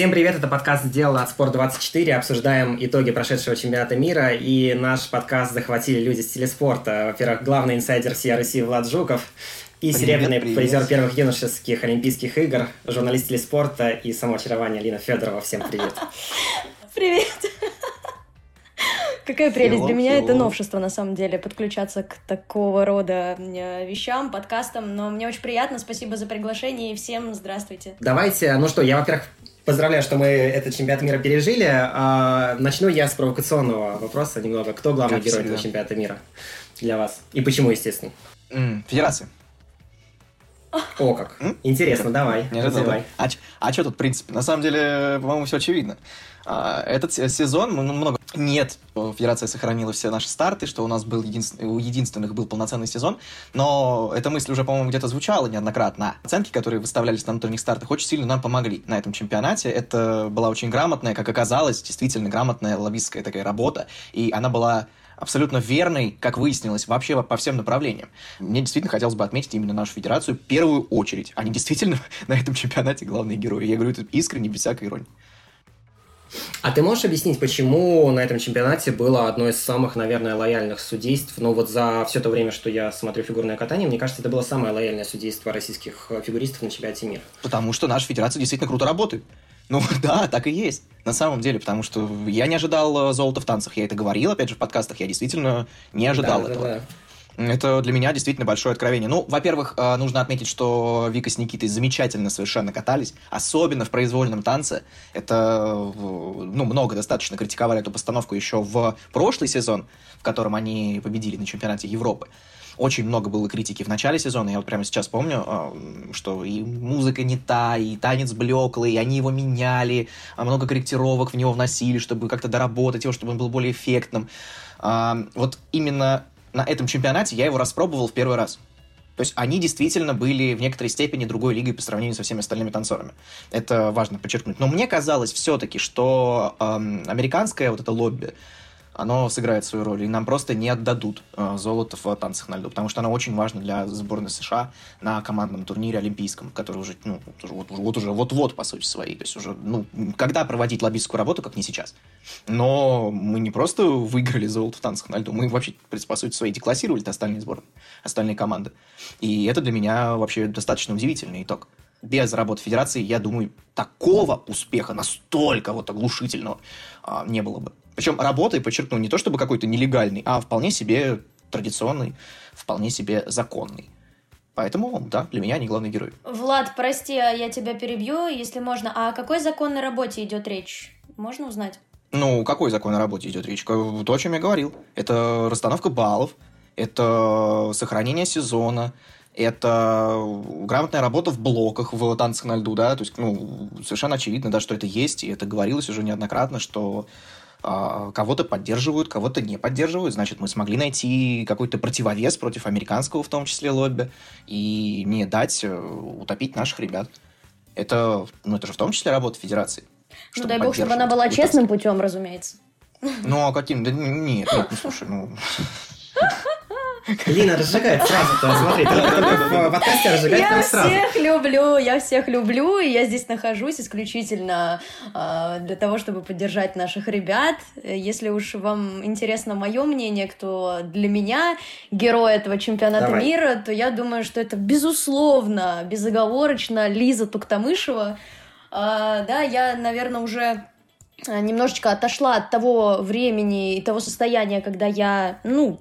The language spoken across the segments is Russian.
Всем привет, это подкаст «Сделано от Спорт24». Обсуждаем итоги прошедшего чемпионата мира, и наш подкаст захватили люди с телеспорта. Во-первых, главный инсайдер России Влад Жуков и привет, серебряный привет. призер первых юношеских Олимпийских игр, журналист телеспорта и само очарование Лина Федорова. Всем привет. Привет. Какая прелесть. Для меня это новшество, на самом деле, подключаться к такого рода э, вещам, подкастам. Но мне очень приятно. Спасибо за приглашение и всем здравствуйте. Давайте, ну что, я, во-первых, Поздравляю, что мы этот чемпионат мира пережили. А, начну я с провокационного вопроса немного. Кто главный как герой всегда. этого чемпионата мира для вас? И почему, естественно? Федерация. О, как. М? Интересно, давай. Не давай. А, а что тут, в принципе? На самом деле, по-моему, все очевидно. А, этот сезон ну, много... Нет, Федерация сохранила все наши старты, что у нас был единственный, у единственных был полноценный сезон, но эта мысль уже, по-моему, где-то звучала неоднократно. Оценки, которые выставлялись на внутренних стартах, очень сильно нам помогли на этом чемпионате. Это была очень грамотная, как оказалось, действительно грамотная лоббистская такая работа, и она была абсолютно верной, как выяснилось, вообще по всем направлениям. Мне действительно хотелось бы отметить именно нашу федерацию в первую очередь. Они действительно на этом чемпионате главные герои. Я говорю это искренне, без всякой иронии. А ты можешь объяснить, почему на этом чемпионате было одно из самых, наверное, лояльных судейств? Ну вот за все то время, что я смотрю фигурное катание, мне кажется, это было самое лояльное судейство российских э, фигуристов на чемпионате мира. Потому что наша федерация действительно круто работает. Ну да, так и есть. На самом деле, потому что я не ожидал э, золота в танцах. Я это говорил, опять же, в подкастах. Я действительно не ожидал да, этого. Да, да. Это для меня действительно большое откровение. Ну, во-первых, э, нужно отметить, что Вика с Никитой замечательно совершенно катались, особенно в произвольном танце. Это, ну, много достаточно критиковали эту постановку еще в прошлый сезон, в котором они победили на чемпионате Европы. Очень много было критики в начале сезона. Я вот прямо сейчас помню, э, что и музыка не та, и танец блеклый, и они его меняли, а много корректировок в него вносили, чтобы как-то доработать его, чтобы он был более эффектным. Вот именно на этом чемпионате я его распробовал в первый раз. То есть они действительно были в некоторой степени другой лигой по сравнению со всеми остальными танцорами. Это важно подчеркнуть. Но мне казалось все-таки, что эм, американское вот это лобби, оно сыграет свою роль, и нам просто не отдадут э, золото в танцах на льду, потому что оно очень важно для сборной США на командном турнире олимпийском, который уже, ну, вот, вот уже вот-вот, по сути своей, то есть уже, ну, когда проводить лоббистскую работу, как не сейчас. Но мы не просто выиграли золото в танцах на льду, мы вообще, по сути своей, деклассировали остальные сборные, остальные команды. И это для меня вообще достаточно удивительный итог без работы Федерации, я думаю, такого успеха, настолько вот оглушительного, а, не было бы. Причем работой, подчеркну, не то чтобы какой-то нелегальный, а вполне себе традиционный, вполне себе законный. Поэтому, да, для меня они главный герой. Влад, прости, а я тебя перебью, если можно. А о какой законной работе идет речь? Можно узнать? Ну, какой законной работе идет речь? То, о чем я говорил. Это расстановка баллов, это сохранение сезона, это грамотная работа в блоках, в танцах на льду, да, то есть, ну, совершенно очевидно, да, что это есть, и это говорилось уже неоднократно, что кого-то поддерживают, кого-то не поддерживают. Значит, мы смогли найти какой-то противовес против американского, в том числе, лобби, и не дать э, утопить наших ребят. Это, ну, это же в том числе работа Федерации. Ну, дай бог, чтобы она была честным путем, разумеется. Ну, а каким? Да нет, нет, ну, слушай, ну... Лина разжигает сразу-то, смотри, в подкасте разжигает Я всех люблю, я всех люблю, и я здесь нахожусь исключительно э, для того, чтобы поддержать наших ребят. Если уж вам интересно мое мнение, кто для меня герой этого чемпионата Давай. мира, то я думаю, что это безусловно, безоговорочно Лиза Туктамышева. Э, да, я, наверное, уже немножечко отошла от того времени и того состояния, когда я, ну,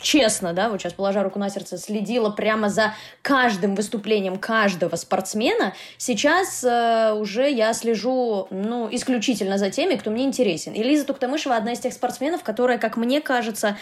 честно, да, вот сейчас положа руку на сердце, следила прямо за каждым выступлением каждого спортсмена, сейчас э, уже я слежу, ну, исключительно за теми, кто мне интересен. И Лиза Туктамышева одна из тех спортсменов, которая, как мне кажется,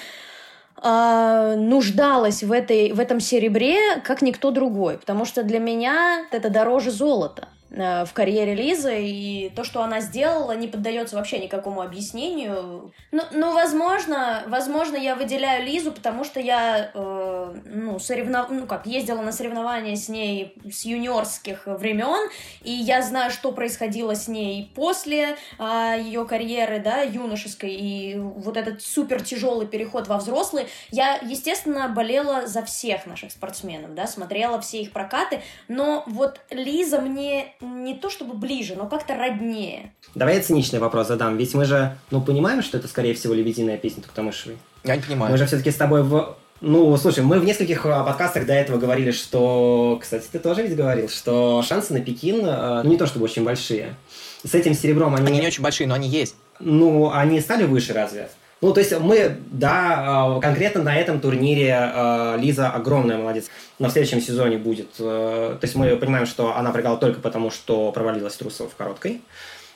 э, нуждалась в, этой, в этом серебре, как никто другой, потому что для меня это дороже золота. Э, в карьере Лизы, и то, что она сделала, не поддается вообще никакому объяснению. Ну, ну возможно, возможно, я выделяю Лизу, потому что я, э, ну, соревнов... ну, как, ездила на соревнования с ней с юниорских времен, и я знаю, что происходило с ней после э, ее карьеры, да, юношеской, и вот этот супер тяжелый переход во взрослый. Я, естественно, болела за всех наших спортсменов, да, смотрела все их прокаты, но вот Лиза мне не то чтобы ближе, но как-то роднее. Давай я циничный вопрос задам. Ведь мы же, ну, понимаем, что это, скорее всего, лебединая песня Туктамышевой. Я не понимаю. Мы же все-таки с тобой в... Ну, слушай, мы в нескольких а, подкастах до этого говорили, что... Кстати, ты тоже ведь говорил, что шансы на Пекин, ну, не то чтобы очень большие. С этим серебром они... Они не очень большие, но они есть. Ну, они стали выше разве? Ну, то есть мы, да, конкретно на этом турнире Лиза огромная молодец. В следующем сезоне будет... То есть мы понимаем, что она проиграла только потому, что провалилась Трусова в короткой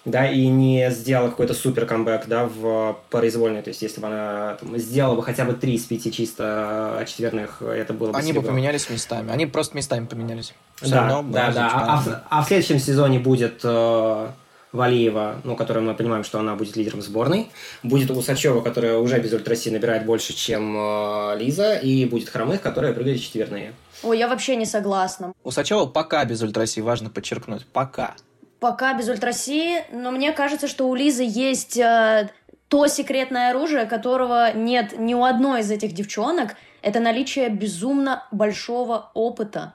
да, и не сделала какой-то супер камбэк, да, в произвольной, то есть если бы она там, сделала бы хотя бы три из пяти чисто четверных, это было бы Они серебро. бы поменялись местами, они просто местами поменялись. Все да, равно да, да, а, а, а в следующем сезоне будет э, Валиева, ну, которая мы понимаем, что она будет лидером сборной, будет Усачева, которая уже без ультраси набирает больше, чем э, Лиза, и будет Хромых, которая прыгает четверные. Ой, я вообще не согласна. Усачева пока без ультраси, важно подчеркнуть, пока пока без ультраси, но мне кажется, что у Лизы есть э, то секретное оружие, которого нет ни у одной из этих девчонок. Это наличие безумно большого опыта.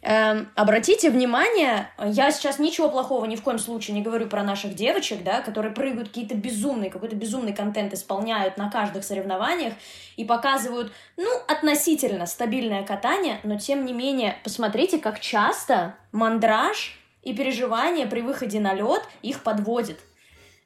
Эм, обратите внимание, я сейчас ничего плохого ни в коем случае не говорю про наших девочек, да, которые прыгают какие-то безумные, какой-то безумный контент исполняют на каждых соревнованиях и показывают, ну, относительно стабильное катание, но тем не менее, посмотрите, как часто мандраж и переживания при выходе на лед их подводит.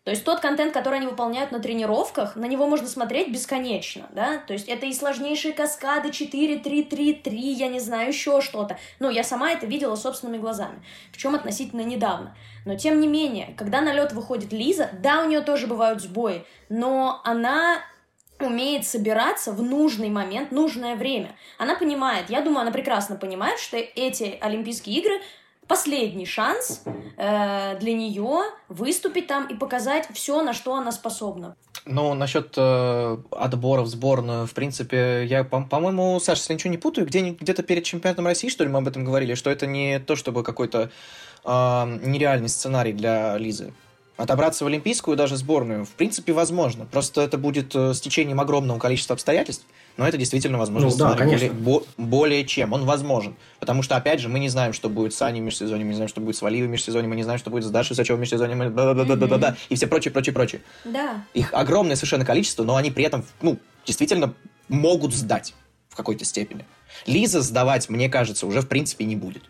То есть тот контент, который они выполняют на тренировках, на него можно смотреть бесконечно, да? То есть это и сложнейшие каскады 4, 3, 3, 3, я не знаю, еще что-то. Ну, я сама это видела собственными глазами, в чем относительно недавно. Но тем не менее, когда на лед выходит Лиза, да, у нее тоже бывают сбои, но она умеет собираться в нужный момент, нужное время. Она понимает, я думаю, она прекрасно понимает, что эти Олимпийские игры последний шанс э, для нее выступить там и показать все, на что она способна. Ну, насчет э, отбора в сборную, в принципе, я, по- по-моему, Саша, если ничего не путаю, где- где-то перед чемпионатом России, что ли, мы об этом говорили, что это не то, чтобы какой-то э, нереальный сценарий для Лизы. Отобраться в олимпийскую даже сборную, в принципе, возможно. Просто это будет э, с течением огромного количества обстоятельств, но это действительно возможно. Ну, да, конечно. Более, бо, более чем, он возможен. Потому что, опять же, мы не знаем, что будет с Аней в межсезонье, мы не знаем, что будет с Валиевой в межсезонье, мы не знаем, что будет с Дашей Сачевой в межсезонье, мы... да да да да да да и все прочее, прочее, прочее. Да. Их огромное совершенно количество, но они при этом, ну, действительно могут сдать в какой-то степени. Лиза сдавать, мне кажется, уже в принципе не будет.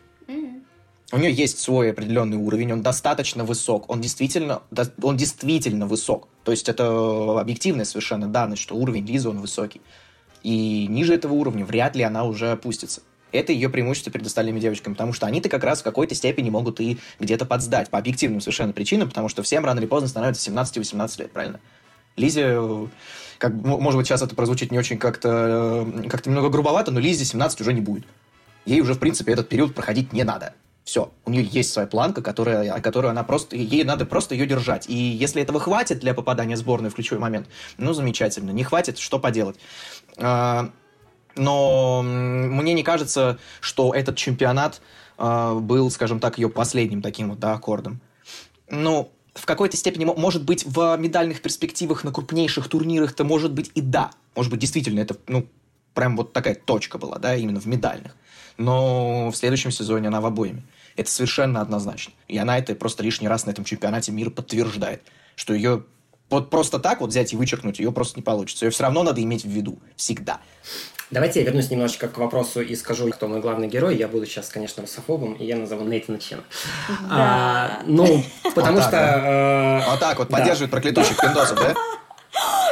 У нее есть свой определенный уровень, он достаточно высок, он действительно, он действительно высок. То есть это объективная совершенно данность, что уровень Лизы, он высокий. И ниже этого уровня вряд ли она уже опустится. Это ее преимущество перед остальными девочками, потому что они-то как раз в какой-то степени могут и где-то подсдать, по объективным совершенно причинам, потому что всем рано или поздно становится 17-18 лет, правильно? Лизе, как, может быть, сейчас это прозвучит не очень как-то как немного грубовато, но Лизе 17 уже не будет. Ей уже, в принципе, этот период проходить не надо. Все, у нее есть своя планка, которая, которую она просто, ей надо просто ее держать. И если этого хватит для попадания в сборную в ключевой момент, ну, замечательно. Не хватит, что поделать. А, но мне не кажется, что этот чемпионат а, был, скажем так, ее последним таким вот, да, аккордом. Ну, в какой-то степени, может быть, в медальных перспективах на крупнейших турнирах-то, может быть, и да. Может быть, действительно, это, ну, прям вот такая точка была, да, именно в медальных но в следующем сезоне она в обоими. Это совершенно однозначно. И она это просто лишний раз на этом чемпионате мира подтверждает, что ее вот просто так вот взять и вычеркнуть ее просто не получится. Ее все равно надо иметь в виду. Всегда. Давайте я вернусь немножечко к вопросу и скажу, кто мой главный герой. Я буду сейчас, конечно, русофобом, и я назову Нейтана Чена. Да. А, ну, потому вот что... Так, да? э, вот так вот, да. поддерживает проклятущих пиндосов, да?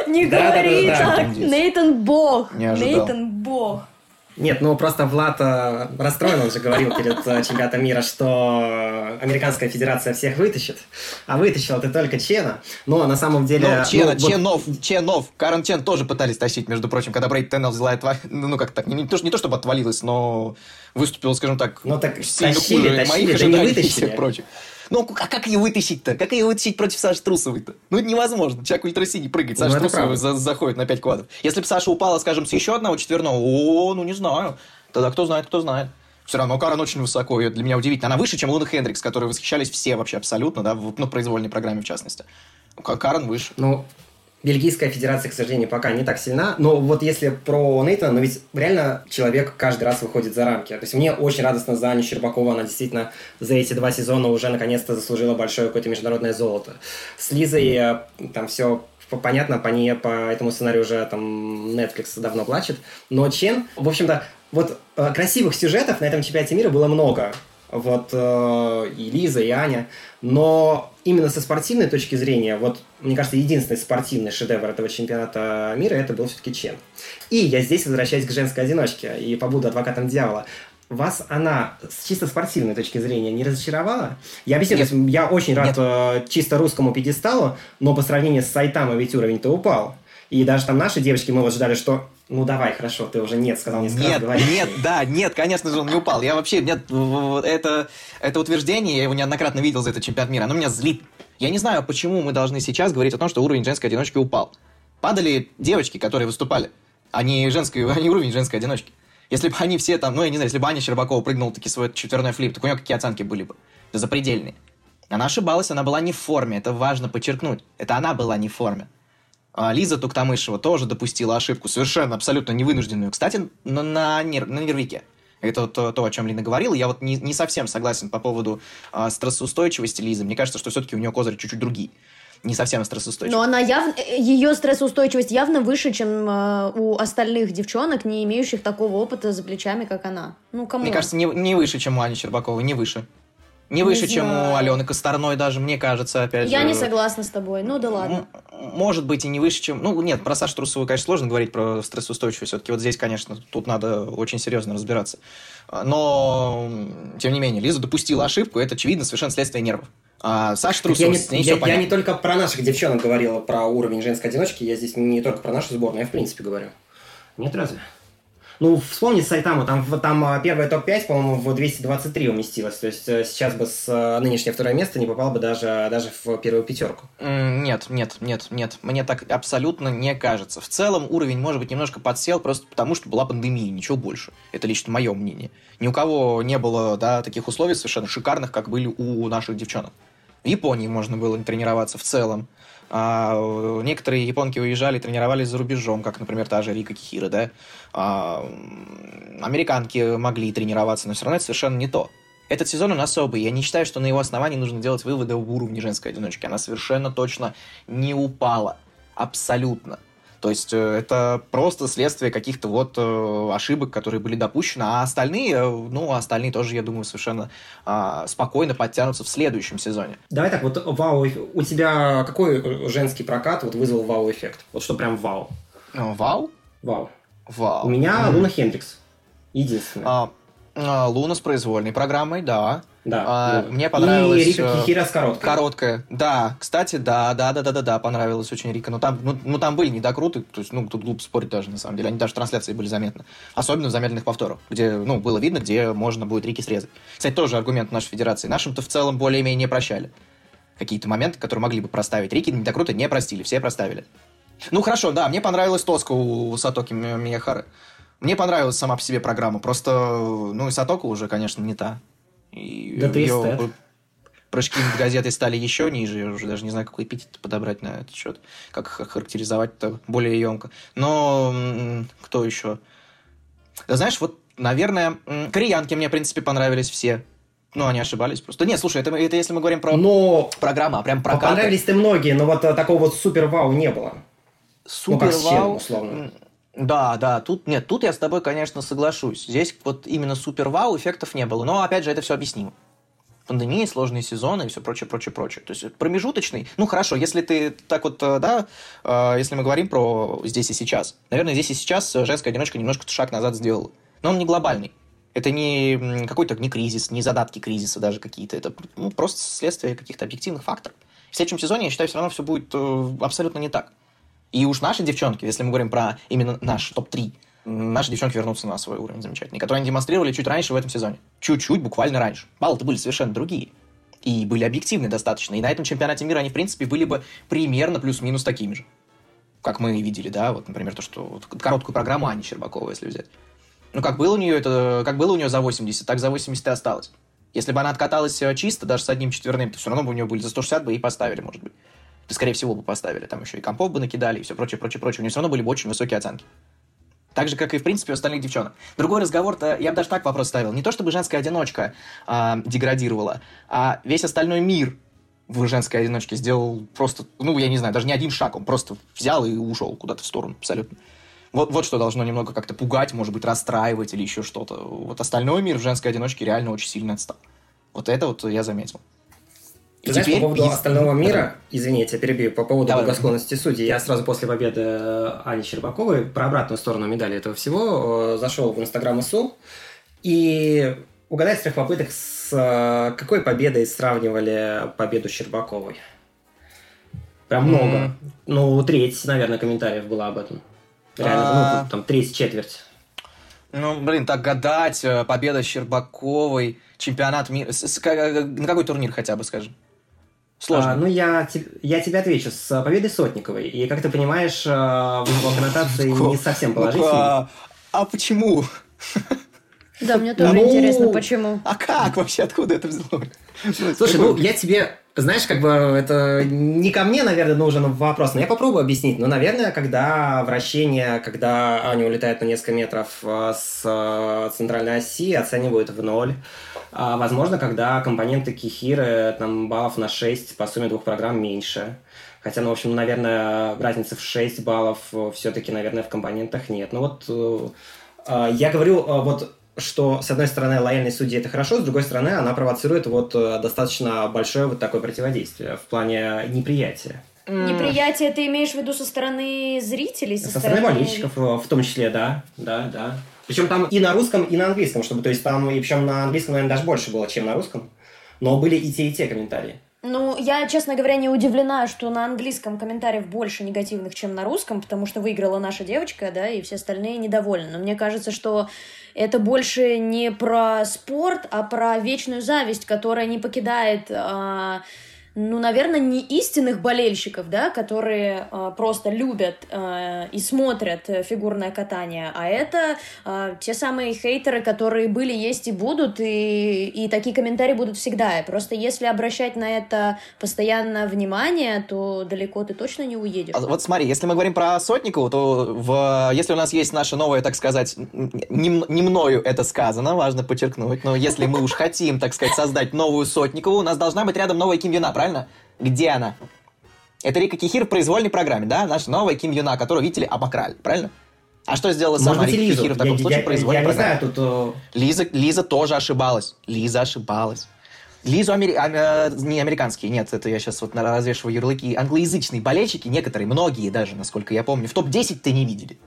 Не говори так! Нейтан Бог! Нейтан Бог! Нет, ну просто Влад э, расстроен, он же говорил перед э, чемпионатом мира, что Американская Федерация всех вытащит, а вытащила ты только Чена. Но на самом деле... Ну, Чена, ну, Ченов, вот... Ченов, Карен Чен тоже пытались тащить, между прочим, когда Брейд Теннел взяла это, ну как так, не, не, то, не то чтобы отвалилась, но выступил, скажем так, ну, так сильно тащили, хуже тащили, моих ожиданий и всех прочих. Ну, а как ее вытащить-то? Как ее вытащить против Саши Трусовой-то? Ну, это невозможно. Человек ультрасиний прыгает, Саша ну, Трусова за заходит на 5 квадов. Если бы Саша упала, скажем, с еще одного четверного, о, ну, не знаю. Тогда кто знает, кто знает. Все равно Карен очень высоко, и для меня удивительно. Она выше, чем Луна Хендрикс, которой восхищались все вообще абсолютно, да, в ну, произвольной программе в частности. Карен выше. Ну, Бельгийская федерация, к сожалению, пока не так сильна. Но вот если про Нейтана, ну ведь реально человек каждый раз выходит за рамки. То есть мне очень радостно за Аню Щербакову. Она действительно за эти два сезона уже наконец-то заслужила большое какое-то международное золото. С Лизой э, там все понятно, по ней, по этому сценарию уже там Netflix давно плачет. Но Чен, в общем-то, вот э, красивых сюжетов на этом чемпионате мира было много. Вот э, и Лиза, и Аня. Но именно со спортивной точки зрения, вот, мне кажется, единственный спортивный шедевр этого чемпионата мира это был все-таки Чен. И я здесь возвращаюсь к женской одиночке и побуду адвокатом дьявола. Вас она с чисто спортивной точки зрения не разочаровала? Я объясню, Нет. я очень рад Нет. Э, чисто русскому пьедесталу, но по сравнению с Сайтамой ведь уровень-то упал. И даже там наши девочки, мы вот ждали, что ну давай, хорошо, ты уже нет сказал, несколько нет, раз Нет, да, нет, конечно же, он не упал. Я вообще, нет, это, это утверждение, я его неоднократно видел за этот чемпионат мира, оно меня злит. Я не знаю, почему мы должны сейчас говорить о том, что уровень женской одиночки упал. Падали девочки, которые выступали, а не, женской, а не уровень женской одиночки. Если бы они все там, ну, я не знаю, если бы Аня Щербакова прыгнула таки свой четверной флип, так у нее какие оценки были бы? Запредельные. Она ошибалась, она была не в форме, это важно подчеркнуть. Это она была не в форме. А Лиза Туктамышева тоже допустила ошибку, совершенно, абсолютно невынужденную. Кстати, на, на, нер, на нервике. Это то, то, о чем Лина говорила. Я вот не, не совсем согласен по поводу э, стрессоустойчивости Лизы. Мне кажется, что все-таки у нее козырь чуть-чуть другие. Не совсем стрессоустойчивый. Но она явно, ее стрессоустойчивость явно выше, чем э, у остальных девчонок, не имеющих такого опыта за плечами, как она. Ну, кому? Мне кажется, не, не выше, чем у Ани Щербаковой, не выше. Не выше, не чем у Алены Косторной даже, мне кажется, опять Я же. не согласна с тобой, ну да ладно. Может быть и не выше, чем... Ну нет, про Сашу Трусову, конечно, сложно говорить про стрессоустойчивость. Все-таки вот здесь, конечно, тут надо очень серьезно разбираться. Но, тем не менее, Лиза допустила ошибку, это, очевидно, совершенно следствие нервов. А Саша Трусова, я, не, я, я не только про наших девчонок говорила, про уровень женской одиночки, я здесь не только про нашу сборную, я в принципе говорю. Нет разве? Ну, вспомни Сайтаму, там, там а, первое топ-5, по-моему, в 223 уместилось. То есть э, сейчас бы с э, нынешнее второе место не попал бы даже, даже в первую пятерку. Нет, нет, нет, нет. Мне так абсолютно не кажется. В целом уровень, может быть, немножко подсел просто потому, что была пандемия, ничего больше. Это лично мое мнение. Ни у кого не было да, таких условий совершенно шикарных, как были у наших девчонок. В Японии можно было тренироваться в целом. А, некоторые японки уезжали, тренировались за рубежом, как, например, та же Рика Кихира, да. А, американки могли тренироваться, но все равно это совершенно не то. Этот сезон он особый. Я не считаю, что на его основании нужно делать выводы об уровне женской одиночки. Она совершенно точно не упала. Абсолютно. То есть э, это просто следствие каких-то вот э, ошибок, которые были допущены, а остальные, э, ну, остальные тоже, я думаю, совершенно а, спокойно подтянутся в следующем сезоне. Давай так, вот вау, у тебя какой женский прокат вот вызвал вау-эффект? Вот что прям вау? Вау? Вау. Вау. У меня mm. Луна Хендрикс. Единственное. А, а, Луна с произвольной программой, да. Да. А, мне понравилось. И Рика э, Кихира с короткой. Короткая. Да, кстати, да, да, да, да, да, да, понравилась очень Рика. Но там, ну, ну там были недокруты, то есть, ну, тут глупо спорить даже, на самом деле. Они даже в трансляции были заметны. Особенно в замедленных повторах, где, ну, было видно, где можно будет Рики срезать. Кстати, тоже аргумент нашей федерации. Нашим-то в целом более-менее прощали. Какие-то моменты, которые могли бы проставить. Рики недокруты не простили, все проставили. Ну, хорошо, да, мне понравилась тоска у Сатоки Мияхары. Мне понравилась сама по себе программа. Просто, ну, и Сатока уже, конечно, не та. И да ты ее прыжки над газетой стали еще ниже. Я уже даже не знаю, какой эпитет подобрать на этот счет. Как характеризовать это более емко. Но кто еще? Да знаешь, вот, наверное, кореянки мне, в принципе, понравились все. Ну, они ошибались просто. Нет, слушай, это, это если мы говорим про но... программу, а прям про Понравились-то многие, но вот э, такого вот супер-вау не было. Супер-вау? Ну, условно. Да, да, тут нет, тут я с тобой, конечно, соглашусь. Здесь вот именно супер-вау эффектов не было. Но, опять же, это все объяснимо. Пандемия, сложные сезоны и все прочее, прочее, прочее. То есть промежуточный. Ну хорошо, если ты так вот, э, да, э, если мы говорим про здесь и сейчас. Наверное, здесь и сейчас женская одиночка немножко шаг назад сделала. Но он не глобальный. Это не какой-то не кризис, не задатки кризиса даже какие-то. Это ну, просто следствие каких-то объективных факторов. В следующем сезоне, я считаю, все равно все будет э, абсолютно не так. И уж наши девчонки, если мы говорим про именно наш топ-3, наши девчонки вернутся на свой уровень замечательный, который они демонстрировали чуть раньше в этом сезоне. Чуть-чуть, буквально раньше. Баллы-то были совершенно другие. И были объективны достаточно. И на этом чемпионате мира они, в принципе, были бы примерно плюс-минус такими же. Как мы видели, да, вот, например, то, что вот, короткую программу Ани Щербакова, если взять. Ну, как было у нее это, как было у нее за 80, так за 80 и осталось. Если бы она откаталась э, чисто, даже с одним четверным, то все равно бы у нее были за 160 бы и поставили, может быть. Скорее всего, бы поставили. Там еще и компов бы накидали, и все прочее, прочее, прочее. У них все равно были бы очень высокие оценки. Так же, как и, в принципе, у остальных девчонок. Другой разговор-то, я бы даже так вопрос ставил. Не то, чтобы женская одиночка а, деградировала, а весь остальной мир в женской одиночке сделал просто, ну, я не знаю, даже не один шаг, он просто взял и ушел куда-то в сторону абсолютно. Вот, вот что должно немного как-то пугать, может быть, расстраивать или еще что-то. Вот остальной мир в женской одиночке реально очень сильно отстал. Вот это вот я заметил. И Ты знаешь, теперь... по поводу из... остального мира, извини, я тебя перебью, по поводу Давай. благосклонности судей, я сразу после победы э, Ани Щербаковой про обратную сторону медали этого всего э, зашел в Инстаграм ИСУ, и угадай с трех попыток, с э, какой победой сравнивали победу Щербаковой? Прям много. Mm. Ну, треть, наверное, комментариев было об этом. Реально, а... ну, там, треть, четверть. Ну, блин, так гадать, победа Щербаковой, чемпионат мира, на какой турнир хотя бы, скажем? Сложно. А, ну, я, я тебе отвечу. С победой Сотниковой. И, как ты понимаешь, в его коннотации не совсем положительной. А, а почему? Да, мне тоже ну, интересно, почему. А как вообще? Откуда это взялось? Слушай, ну, я тебе знаешь, как бы это не ко мне, наверное, нужен вопрос, но я попробую объяснить. Но, наверное, когда вращение, когда Аня улетает на несколько метров э, с э, центральной оси, оценивают в ноль. А, возможно, когда компоненты кихиры там баллов на 6 по сумме двух программ меньше. Хотя, ну, в общем, наверное, разницы в 6 баллов все-таки, наверное, в компонентах нет. Ну вот э, я говорю, вот что, с одной стороны, лояльность судьи это хорошо, с другой стороны, она провоцирует вот э, достаточно большое вот такое противодействие в плане неприятия. Неприятие ты имеешь в виду со стороны зрителей? Со, со стороны, стороны болельщиков э, в том числе, да, да, да. Причем там и на русском, и на английском, чтобы, то есть там, и причем на английском, наверное, даже больше было, чем на русском. Но были и те, и те комментарии. Ну, я, честно говоря, не удивлена, что на английском комментариев больше негативных, чем на русском, потому что выиграла наша девочка, да, и все остальные недовольны. Но мне кажется, что это больше не про спорт, а про вечную зависть, которая не покидает... А ну, наверное, не истинных болельщиков, да, которые э, просто любят э, и смотрят фигурное катание, а это э, те самые хейтеры, которые были, есть и будут, и, и такие комментарии будут всегда. Просто если обращать на это постоянно внимание, то далеко ты точно не уедешь. А вот смотри, если мы говорим про Сотникову, то в, если у нас есть наше новое, так сказать, не, не мною это сказано, важно подчеркнуть, но если мы уж хотим, так сказать, создать новую Сотникову, у нас должна быть рядом новая Ким Юна, правильно? Где она? Это Рика Кихир в произвольной программе, да? Наша новая Ким Юна, которую, видите ли, обокрали, правильно? А что сделала Может сама Рика Кихир в таком я, случае я, произвольной я программе? Не знаю, тут... Лиза, Лиза тоже ошибалась. Лиза ошибалась. Лизу амери... а, не американские, нет, это я сейчас вот развешиваю ярлыки. Англоязычные болельщики, некоторые, многие даже, насколько я помню, в топ-10-то не видели.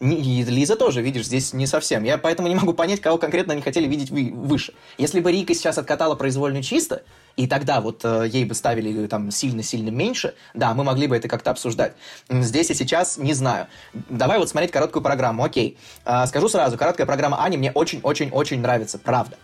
И Лиза тоже, видишь, здесь не совсем. Я поэтому не могу понять, кого конкретно они хотели видеть выше. Если бы Рика сейчас откатала произвольную чисто, и тогда вот э, ей бы ставили там сильно-сильно меньше, да, мы могли бы это как-то обсуждать. Здесь и сейчас не знаю. Давай вот смотреть короткую программу, окей. Э, скажу сразу, короткая программа Ани мне очень-очень-очень нравится, правда.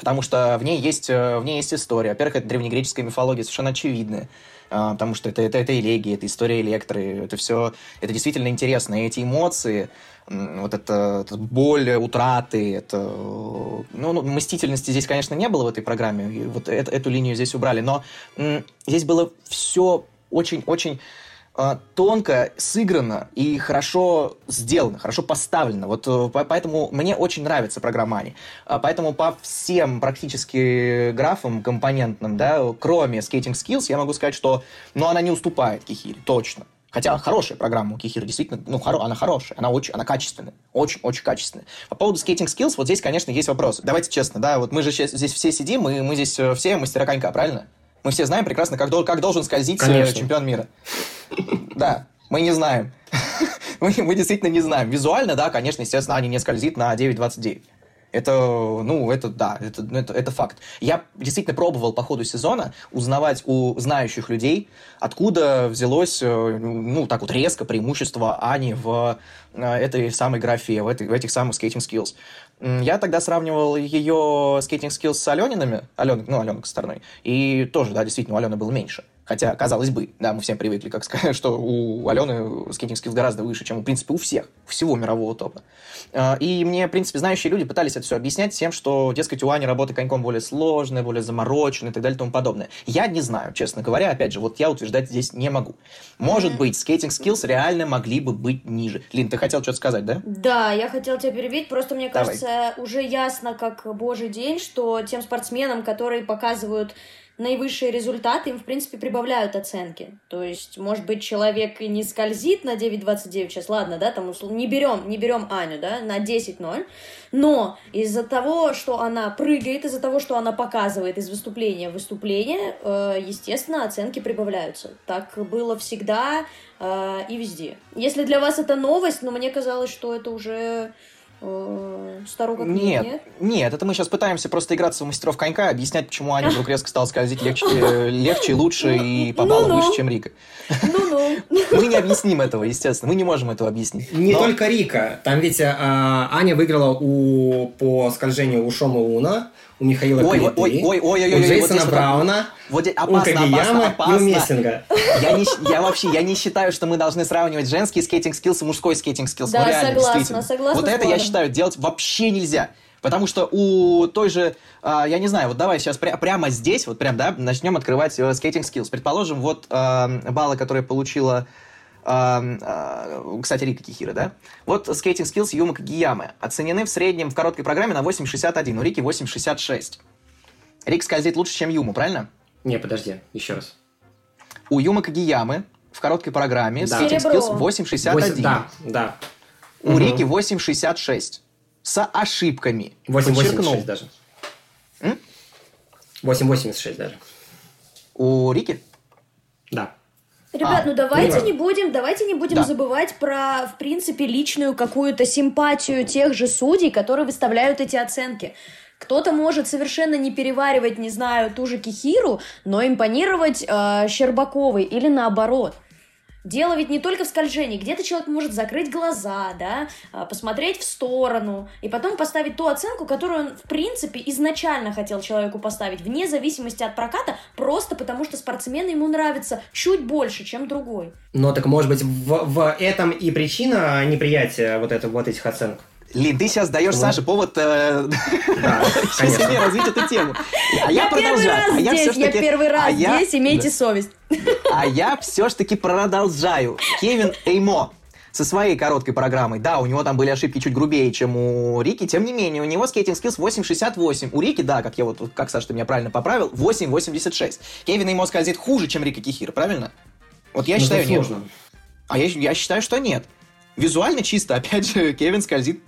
Потому что в ней есть, э, в ней есть история. Во-первых, это древнегреческая мифология, совершенно очевидная. А, потому что это, это, это элегия, это история электры, это все, это действительно интересно. И эти эмоции, вот это боль, утраты, это... Ну, ну, мстительности здесь, конечно, не было в этой программе, и вот это, эту линию здесь убрали, но здесь было все очень-очень тонко сыграно и хорошо сделано, хорошо поставлено. Вот э, поэтому мне очень нравится программа Ани. А, поэтому по всем практически графам компонентным, да, кроме Skating Skills, я могу сказать, что ну, она не уступает Кихире, точно. Хотя хорошая программа у Кихира, действительно, ну, хоро, она хорошая, она очень, она качественная, очень-очень качественная. По поводу skating skills, вот здесь, конечно, есть вопросы. Давайте честно, да, вот мы же здесь все сидим, и мы здесь э, все мастера конька, правильно? Мы все знаем прекрасно, как, как должен скользить Конечно. чемпион мира. Да, мы не знаем. мы, мы действительно не знаем. Визуально, да, конечно, естественно, они не скользит на 9.29. Это, ну, это, да, это, это, это факт. Я действительно пробовал по ходу сезона узнавать у знающих людей, откуда взялось, э, ну, так вот резко преимущество Ани в э, этой самой графе, в, этой, в этих самых skating skills. Я тогда сравнивал ее skating skills с Алениными, Ален, ну, Аленой стороной, и тоже, да, действительно, у Алены было меньше. Хотя, казалось бы, да, мы всем привыкли, как сказать, что у Алены skating skill гораздо выше, чем, в принципе, у всех, всего мирового топа. А, и мне, в принципе, знающие люди пытались это все объяснять тем, что, дескать, у Ани работа коньком более сложная, более замороченная и так далее и тому подобное. Я не знаю, честно говоря, опять же, вот я утверждать здесь не могу. Может быть, skating skills реально могли бы быть ниже. Лин, ты хотел что-то сказать, да? Да, я хотела тебя перебить, просто мне кажется, Давай. уже ясно, как божий день, что тем спортсменам, которые показывают наивысшие результаты, им, в принципе, прибавляют оценки. То есть, может быть, человек и не скользит на 9.29 сейчас, ладно, да, там не берем, не берем Аню, да, на 10.0, но из-за того, что она прыгает, из-за того, что она показывает из выступления в выступление, э, естественно, оценки прибавляются. Так было всегда э, и везде. Если для вас это новость, но мне казалось, что это уже Э, стару как нет, нет, нет, это мы сейчас пытаемся просто играться в мастеров конька, объяснять, почему Аня вдруг резко стала скользить легче, э, легче лучше и по баллу выше, чем Рика. Ну-ну. Мы не объясним этого, естественно, мы не можем этого объяснить. Не только Рика, там ведь а, Аня выиграла у, по скольжению у Шома Уна, у Михаила ой, Коляды, ой, ой, ой, ой, ой, у Джейсона вот Брауна, вот, опасно, у Кагияма опасно, и у Мессинга. Я, не, я вообще я не считаю, что мы должны сравнивать женский skating skills и мужской skating skills. Да, ну, реально, согласна, согласна. Вот это, я считаю, делать вообще нельзя. Потому что у той же, э, я не знаю, вот давай сейчас пря- прямо здесь, вот прям, да, начнем открывать э, скейтинг скиллс. Предположим, вот э, баллы, которые получила кстати, Рика Кихира, да? Вот Skating Skills Юма Кагиямы оценены в среднем в короткой программе на 8.61, у Рики 8.66. Рик скользит лучше, чем Юма, правильно? Не, подожди, еще раз. У Юма Кагиямы в короткой программе да. Skating Skills 8.61. Да, да. У угу. Рики 8.66. С ошибками. 8.86 даже. 8.86 даже. У Рики? Да. Ребят, а, ну давайте понимаю. не будем, давайте не будем да. забывать про, в принципе, личную какую-то симпатию тех же судей, которые выставляют эти оценки. Кто-то может совершенно не переваривать, не знаю, ту же Кихиру, но импонировать э, Щербаковой или наоборот. Дело ведь не только в скольжении. Где-то человек может закрыть глаза, да, а, посмотреть в сторону, и потом поставить ту оценку, которую он, в принципе, изначально хотел человеку поставить, вне зависимости от проката, просто потому что спортсмену ему нравится чуть больше, чем другой. Но так, может быть, в, в этом и причина неприятия вот, это, вот этих оценок? Лин, ты сейчас даешь вот. Саше повод э, да, развить эту тему. А я, я продолжаю. Первый раз а здесь, я, первый раз а здесь, имейте да. совесть. А я все-таки продолжаю. Кевин Эймо со своей короткой программой. Да, у него там были ошибки чуть грубее, чем у Рики, тем не менее, у него skating skills 8.68. У Рики, да, как я вот, как Саша, ты меня правильно поправил, 8.86. Кевин Эймо скользит хуже, чем Рика Кихира, правильно? Вот я Но ну, считаю, нет. А я, я считаю, что нет. Визуально чисто, опять же, Кевин скользит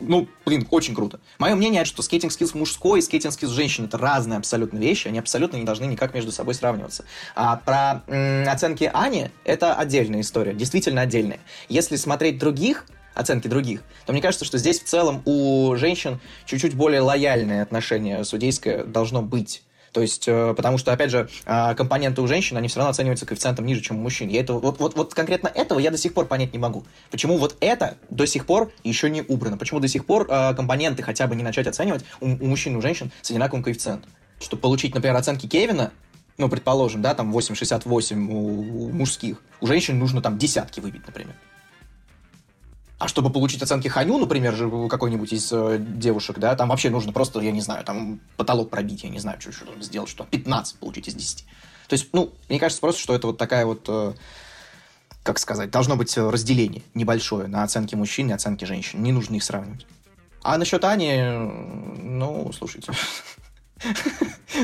ну, блин, очень круто. Мое мнение, что skating skills мужской и skating skills женщины это разные абсолютно вещи, они абсолютно не должны никак между собой сравниваться. А про м, оценки Ани это отдельная история, действительно отдельная. Если смотреть других, оценки других, то мне кажется, что здесь в целом у женщин чуть-чуть более лояльное отношение судейское должно быть то есть, э, потому что, опять же, а, компоненты у женщин, они все равно оцениваются коэффициентом ниже, чем у мужчин. Я это, вот, вот, вот конкретно этого я до сих пор понять не могу. Почему вот это до сих пор еще не убрано? Почему до сих пор э, компоненты хотя бы не начать оценивать у, у мужчин и у женщин с одинаковым коэффициентом? Чтобы получить, например, оценки Кевина, ну, предположим, да, там 8,68 у, у мужских, у женщин нужно там десятки выбить, например. А чтобы получить оценки Ханю, например, какой-нибудь из э, девушек, да, там вообще нужно просто, я не знаю, там потолок пробить, я не знаю, что, что сделать, что 15 получить из 10. То есть, ну, мне кажется просто, что это вот такая вот, э, как сказать, должно быть разделение небольшое на оценки мужчин и оценки женщин. Не нужно их сравнивать. А насчет Ани, ну, слушайте,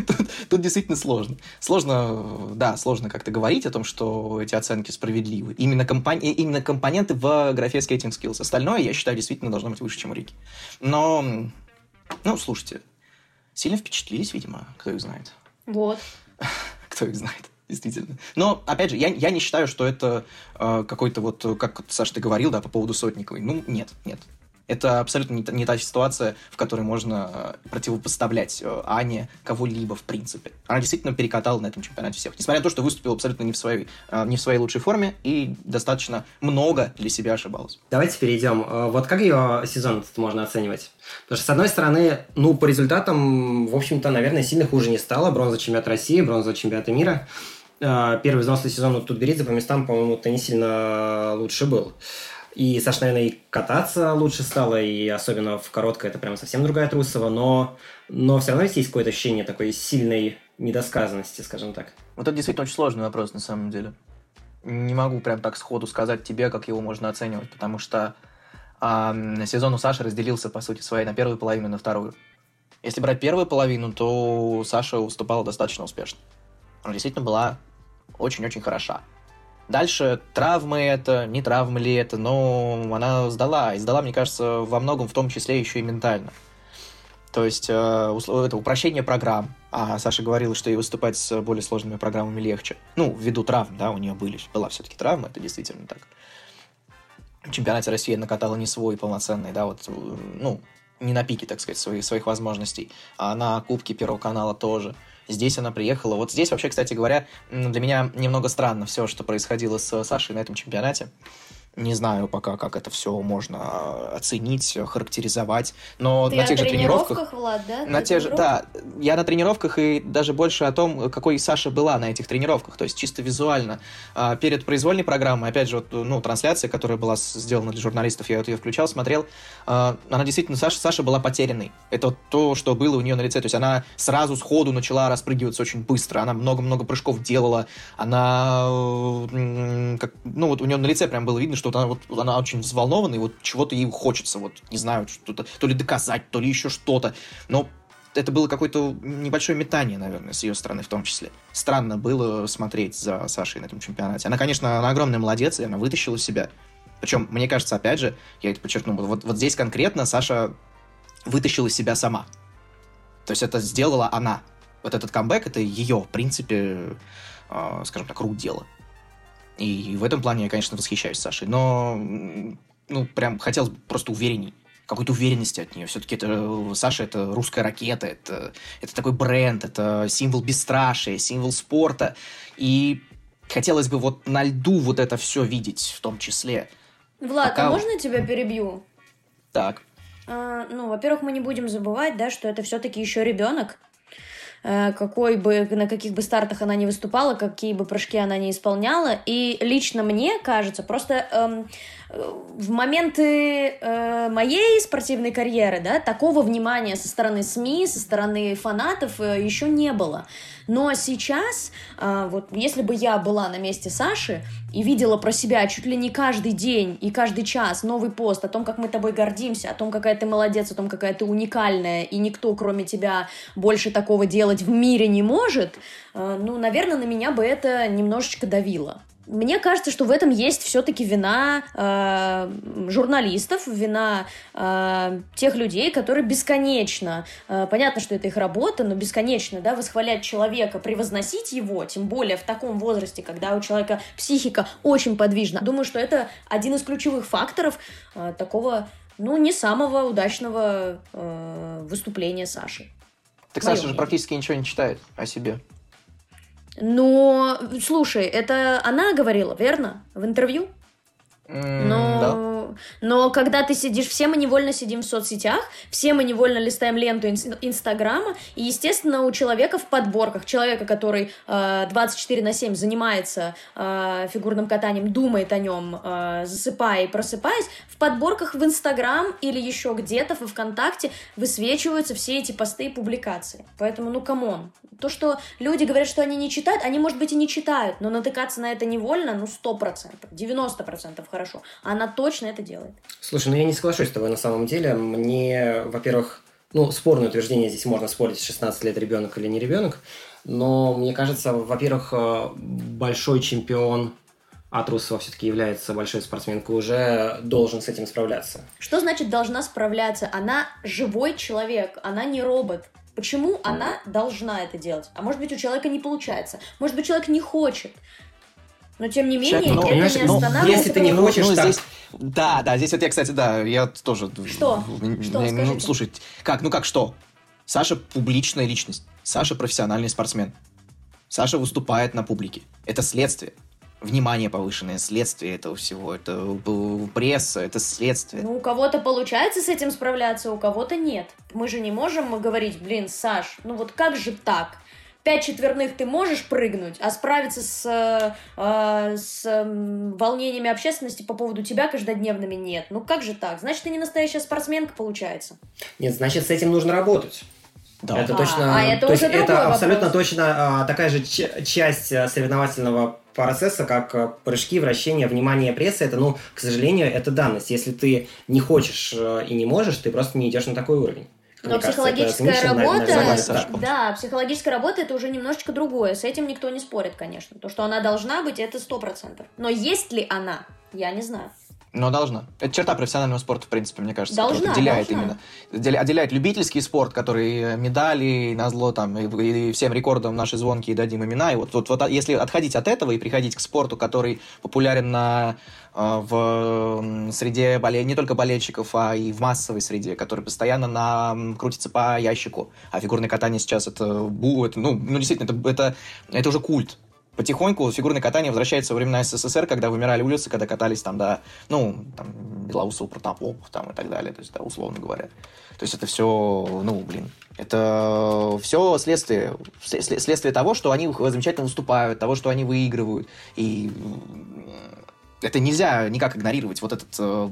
Тут, тут действительно сложно. Сложно, да, сложно как-то говорить о том, что эти оценки справедливы. Именно, компон... именно компоненты в графе Skating Skills. Остальное, я считаю, действительно должно быть выше, чем у Рики. Но, ну, слушайте, сильно впечатлились, видимо, кто их знает. Вот. кто их знает действительно. Но, опять же, я, я не считаю, что это э, какой-то вот, как Саша, ты говорил, да, по поводу Сотниковой. Ну, нет, нет. Это абсолютно не та, не та ситуация, в которой можно э, противопоставлять э, Ане кого-либо, в принципе. Она действительно перекатала на этом чемпионате всех. Несмотря на то, что выступила абсолютно не в своей, э, не в своей лучшей форме и достаточно много для себя ошибалась. Давайте перейдем. Вот как ее сезон можно оценивать? Потому что, с одной стороны, ну, по результатам, в общем-то, наверное, сильно хуже не стало. Бронза чемпионата России, бронза чемпионата мира. первый взрослый сезон у Тутберидзе по местам, по-моему-то не сильно лучше был. И Саша, наверное, и кататься лучше стало, и особенно в короткой это прям совсем другая Трусова, но, но все равно есть какое-то ощущение такой сильной недосказанности, скажем так. Вот это действительно очень сложный вопрос на самом деле. Не могу прям так сходу сказать тебе, как его можно оценивать, потому что а, сезон у Саши разделился, по сути, своей на первую половину и на вторую. Если брать первую половину, то Саша выступала достаточно успешно. Она действительно была очень-очень хороша. Дальше травмы это, не травмы ли это, но она сдала. И сдала, мне кажется, во многом, в том числе еще и ментально. То есть э, это упрощение программ. А Саша говорила, что ей выступать с более сложными программами легче. Ну, ввиду травм, да, у нее были, была все-таки травма, это действительно так. В чемпионате России накатала не свой полноценный, да, вот, ну, не на пике, так сказать, своих, своих возможностей, а на Кубке Первого канала тоже. Здесь она приехала. Вот здесь вообще, кстати говоря, для меня немного странно все, что происходило с Сашей на этом чемпионате. Не знаю пока, как это все можно а, оценить, характеризовать. Но Ты на тех же тренировках, Влад, да? На те же, да, я на тренировках и даже больше о том, какой Саша была на этих тренировках. То есть чисто визуально. А, перед произвольной программой, опять же, вот, ну, трансляция, которая была сделана для журналистов, я вот ее включал, смотрел. А, она действительно, Саша, Саша была потерянной. Это вот то, что было у нее на лице. То есть она сразу сходу начала распрыгиваться очень быстро. Она много-много прыжков делала. Она, как, ну вот у нее на лице прям было видно, что что она, вот, она очень взволнована, и вот чего-то ей хочется, вот, не знаю, что-то, то ли доказать, то ли еще что-то. Но это было какое-то небольшое метание, наверное, с ее стороны в том числе. Странно было смотреть за Сашей на этом чемпионате. Она, конечно, она огромная молодец, и она вытащила себя. Причем, мне кажется, опять же, я это подчеркну, вот, вот здесь конкретно Саша вытащила себя сама. То есть это сделала она. Вот этот камбэк, это ее, в принципе, э, скажем так, рук дело. И в этом плане я, конечно, восхищаюсь Сашей. Но, ну, прям хотелось бы просто уверенней какой-то уверенности от нее. Все-таки это Саша это русская ракета, это, это такой бренд, это символ бесстрашия, символ спорта. И хотелось бы вот на льду вот это все видеть в том числе. Влад, Пока... а можно я тебя перебью? Так. А, ну, во-первых, мы не будем забывать, да, что это все-таки еще ребенок. Э, какой бы, на каких бы стартах она не выступала, какие бы прыжки она не исполняла. И лично мне кажется, просто эм, в моменты э, моей спортивной карьеры, да, такого внимания со стороны СМИ, со стороны фанатов э, еще не было. Но сейчас, э, вот если бы я была на месте Саши и видела про себя чуть ли не каждый день и каждый час новый пост о том, как мы тобой гордимся, о том, какая ты молодец, о том, какая ты уникальная, и никто, кроме тебя, больше такого делать в мире не может, э, ну, наверное, на меня бы это немножечко давило. Мне кажется, что в этом есть все-таки вина э, журналистов, вина э, тех людей, которые бесконечно, э, понятно, что это их работа, но бесконечно, да, восхвалять человека, превозносить его, тем более в таком возрасте, когда у человека психика очень подвижна. Думаю, что это один из ключевых факторов э, такого, ну, не самого удачного э, выступления Саши. Так Саша же практически ничего не читает о себе. Но, слушай, это она говорила, верно? В интервью? Но, да. но когда ты сидишь, все мы невольно сидим в соцсетях, все мы невольно листаем ленту Инстаграма, и, естественно, у человека в подборках, человека, который э, 24 на 7 занимается э, фигурным катанием, думает о нем, э, засыпая и просыпаясь, в подборках в Инстаграм или еще где-то в ВКонтакте высвечиваются все эти посты и публикации. Поэтому, ну, come on. То, что люди говорят, что они не читают, они, может быть, и не читают, но натыкаться на это невольно, ну, 100%, 90% хорошо. Она точно это делает. Слушай, ну я не соглашусь с тобой на самом деле. Мне, во-первых, ну, спорное утверждение, здесь можно спорить, 16 лет ребенок или не ребенок, но мне кажется, во-первых, э, большой чемпион Трусова все-таки является большой спортсменкой, уже должен с этим справляться. Что значит должна справляться? Она живой человек, она не робот. Почему она должна это делать? А может быть, у человека не получается. Может быть, человек не хочет. Но тем не менее, Человек, ну, это не ну, останавливает. Если ты не хочешь, ну, так... здесь, да, да, здесь вот я, кстати, да, я тоже. Что? Что? Ну, слушай, как, ну как что? Саша публичная личность. Саша профессиональный спортсмен. Саша выступает на публике. Это следствие. Внимание повышенное, следствие этого всего. Это пресса, это следствие. Ну, у кого-то получается с этим справляться, у кого-то нет. Мы же не можем говорить, блин, Саш, ну вот как же так? пять четверных ты можешь прыгнуть, а справиться с, э, с волнениями общественности по поводу тебя каждодневными нет. Ну как же так? Значит, ты не настоящая спортсменка, получается. Нет, значит, с этим нужно работать. Да. Это а, точно. А это, то уже есть это абсолютно точно а, такая же часть а, соревновательного процесса, как а, прыжки, вращения, внимание прессы. Это, ну, к сожалению, это данность. Если ты не хочешь а, и не можешь, ты просто не идешь на такой уровень. Но психологическая кажется, работа, наверное, да, психологическая работа это уже немножечко другое. С этим никто не спорит, конечно. То, что она должна быть, это сто процентов. Но есть ли она, я не знаю. Но должна. Это черта профессионального спорта, в принципе, мне кажется. Должна, отделяет должна. именно. Отделяет любительский спорт, который медали, на зло там, и, и всем рекордам наши звонкие дадим имена. И вот, вот, вот если отходить от этого и приходить к спорту, который популярен на, э, в среде боле... не только болельщиков, а и в массовой среде, который постоянно на... крутится по ящику. А фигурное катание сейчас это, бу, это ну, ну действительно, это, это, это уже культ потихоньку фигурное катание возвращается во времена СССР, когда вымирали улицы, когда катались там, да, ну, там, Белоусов, Протопоп, там, и так далее, то есть, да, условно говоря. То есть это все, ну, блин, это все следствие, следствие того, что они замечательно выступают, того, что они выигрывают, и это нельзя никак игнорировать, вот этот э,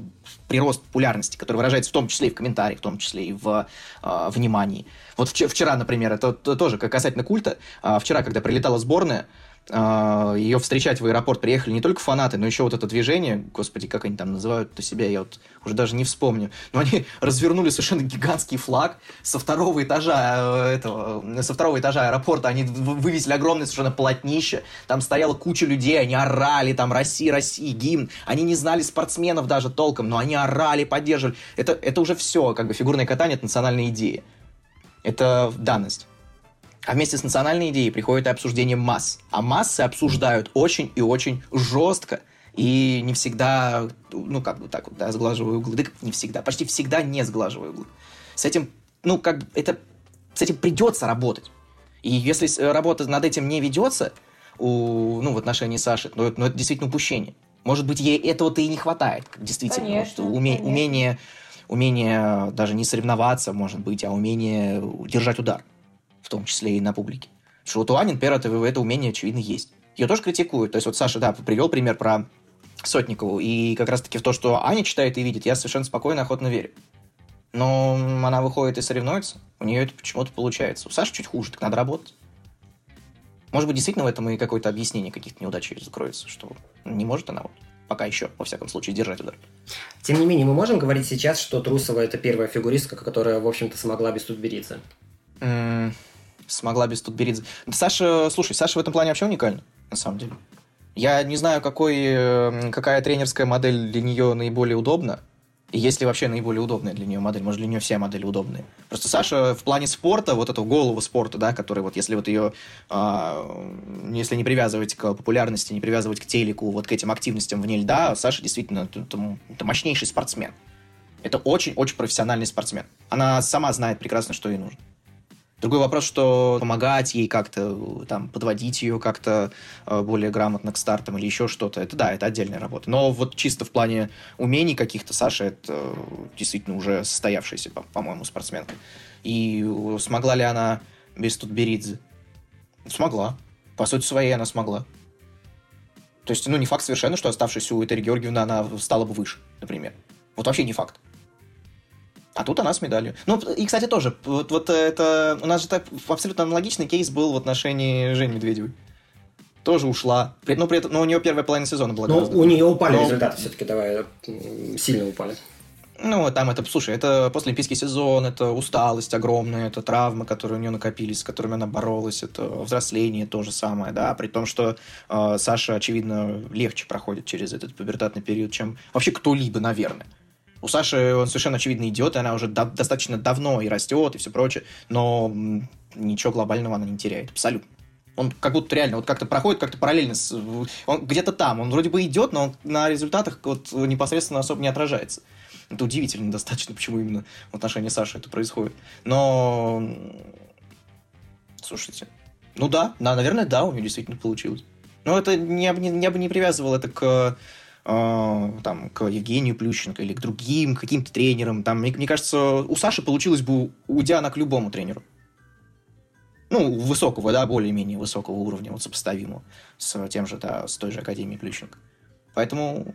прирост популярности, который выражается в том числе и в комментариях, в том числе и в э, внимании. Вот вчера, например, это тоже касательно культа, э, вчера, когда прилетала сборная, ее встречать в аэропорт приехали не только фанаты, но еще вот это движение, господи, как они там называют-то себя, я вот уже даже не вспомню, но они развернули совершенно гигантский флаг со второго этажа э, этого, со второго этажа аэропорта, они вывесили огромное совершенно полотнище, там стояла куча людей, они орали, там Россия, Россия, гимн, они не знали спортсменов даже толком, но они орали, поддерживали, это, это уже все, как бы фигурное катание, это национальная идея, это данность. А вместе с национальной идеей приходит и обсуждение масс. А массы обсуждают очень и очень жестко. И не всегда, ну, как бы так вот, да, сглаживаю углы. Да не всегда, почти всегда не сглаживаю углы. С этим, ну, как бы, это, с этим придется работать. И если работа над этим не ведется, у, ну, в отношении Саши, ну, это, ну, это действительно упущение. Может быть, ей этого-то и не хватает, действительно. Конечно, вот, уме, конечно. Умение, умение даже не соревноваться, может быть, а умение держать удар том числе и на публике. Потому что вот у Ани, например, это, умение, очевидно, есть. Ее тоже критикуют. То есть вот Саша, да, привел пример про Сотникову. И как раз-таки в то, что Аня читает и видит, я совершенно спокойно и охотно верю. Но она выходит и соревнуется, у нее это почему-то получается. У Саши чуть хуже, так надо работать. Может быть, действительно в этом и какое-то объяснение каких-то неудач закроется, что не может она вот пока еще, во всяком случае, держать удар. Тем не менее, мы можем говорить сейчас, что Трусова это первая фигуристка, которая, в общем-то, смогла без Тутберидзе? Смогла без Тутберидзе. Саша, слушай, Саша в этом плане вообще уникальна, на самом деле. Я не знаю, какой, эм, какая тренерская модель для нее наиболее удобна. И есть ли вообще наиболее удобная для нее модель? Может, для нее все модели удобные? Просто Саша в плане спорта, вот эту голову спорта, да, который вот если вот ее, а, если не привязывать к популярности, не привязывать к телеку, вот к этим активностям вне льда, Саша действительно это, это мощнейший спортсмен. Это очень-очень профессиональный спортсмен. Она сама знает прекрасно, что ей нужно. Другой вопрос, что помогать ей как-то, там, подводить ее как-то э, более грамотно к стартам или еще что-то, это да, это отдельная работа. Но вот чисто в плане умений каких-то Саша это действительно уже состоявшаяся, по-моему, спортсменка. И смогла ли она без Тутберидзе? Смогла. По сути своей она смогла. То есть, ну, не факт совершенно, что оставшаяся у Этери Георгиевны она стала бы выше, например. Вот вообще не факт. А тут она с медалью. Ну, и, кстати, тоже, вот, вот это... У нас же так абсолютно аналогичный кейс был в отношении Жени Медведевой. Тоже ушла. При, ну, при этом, но у нее первая половина сезона была. Ну, у нее упали но... результаты все-таки, давай, сильно упали. Ну, там это, слушай, это послеолимпийский сезон, это усталость огромная, это травмы, которые у нее накопились, с которыми она боролась, это взросление то же самое, да, при том, что э, Саша, очевидно, легче проходит через этот пубертатный период, чем вообще кто-либо, наверное. У Саши он совершенно очевидно идет, и она уже до- достаточно давно и растет, и все прочее, но ничего глобального она не теряет, абсолютно. Он как будто реально вот как-то проходит как-то параллельно с... Он где-то там, он вроде бы идет, но он на результатах вот непосредственно особо не отражается. Это удивительно достаточно, почему именно в отношении Саши это происходит. Но... Слушайте. Ну да, да, наверное, да, у нее действительно получилось. Но это не, не, я бы не привязывал это к там, к Евгению Плющенко или к другим каким-то тренерам. Там, мне, мне кажется, у Саши получилось бы, уйдя она к любому тренеру. ну, высокого, да, более-менее высокого уровня, вот сопоставимого с тем же, да, с той же Академией Плющенко. Поэтому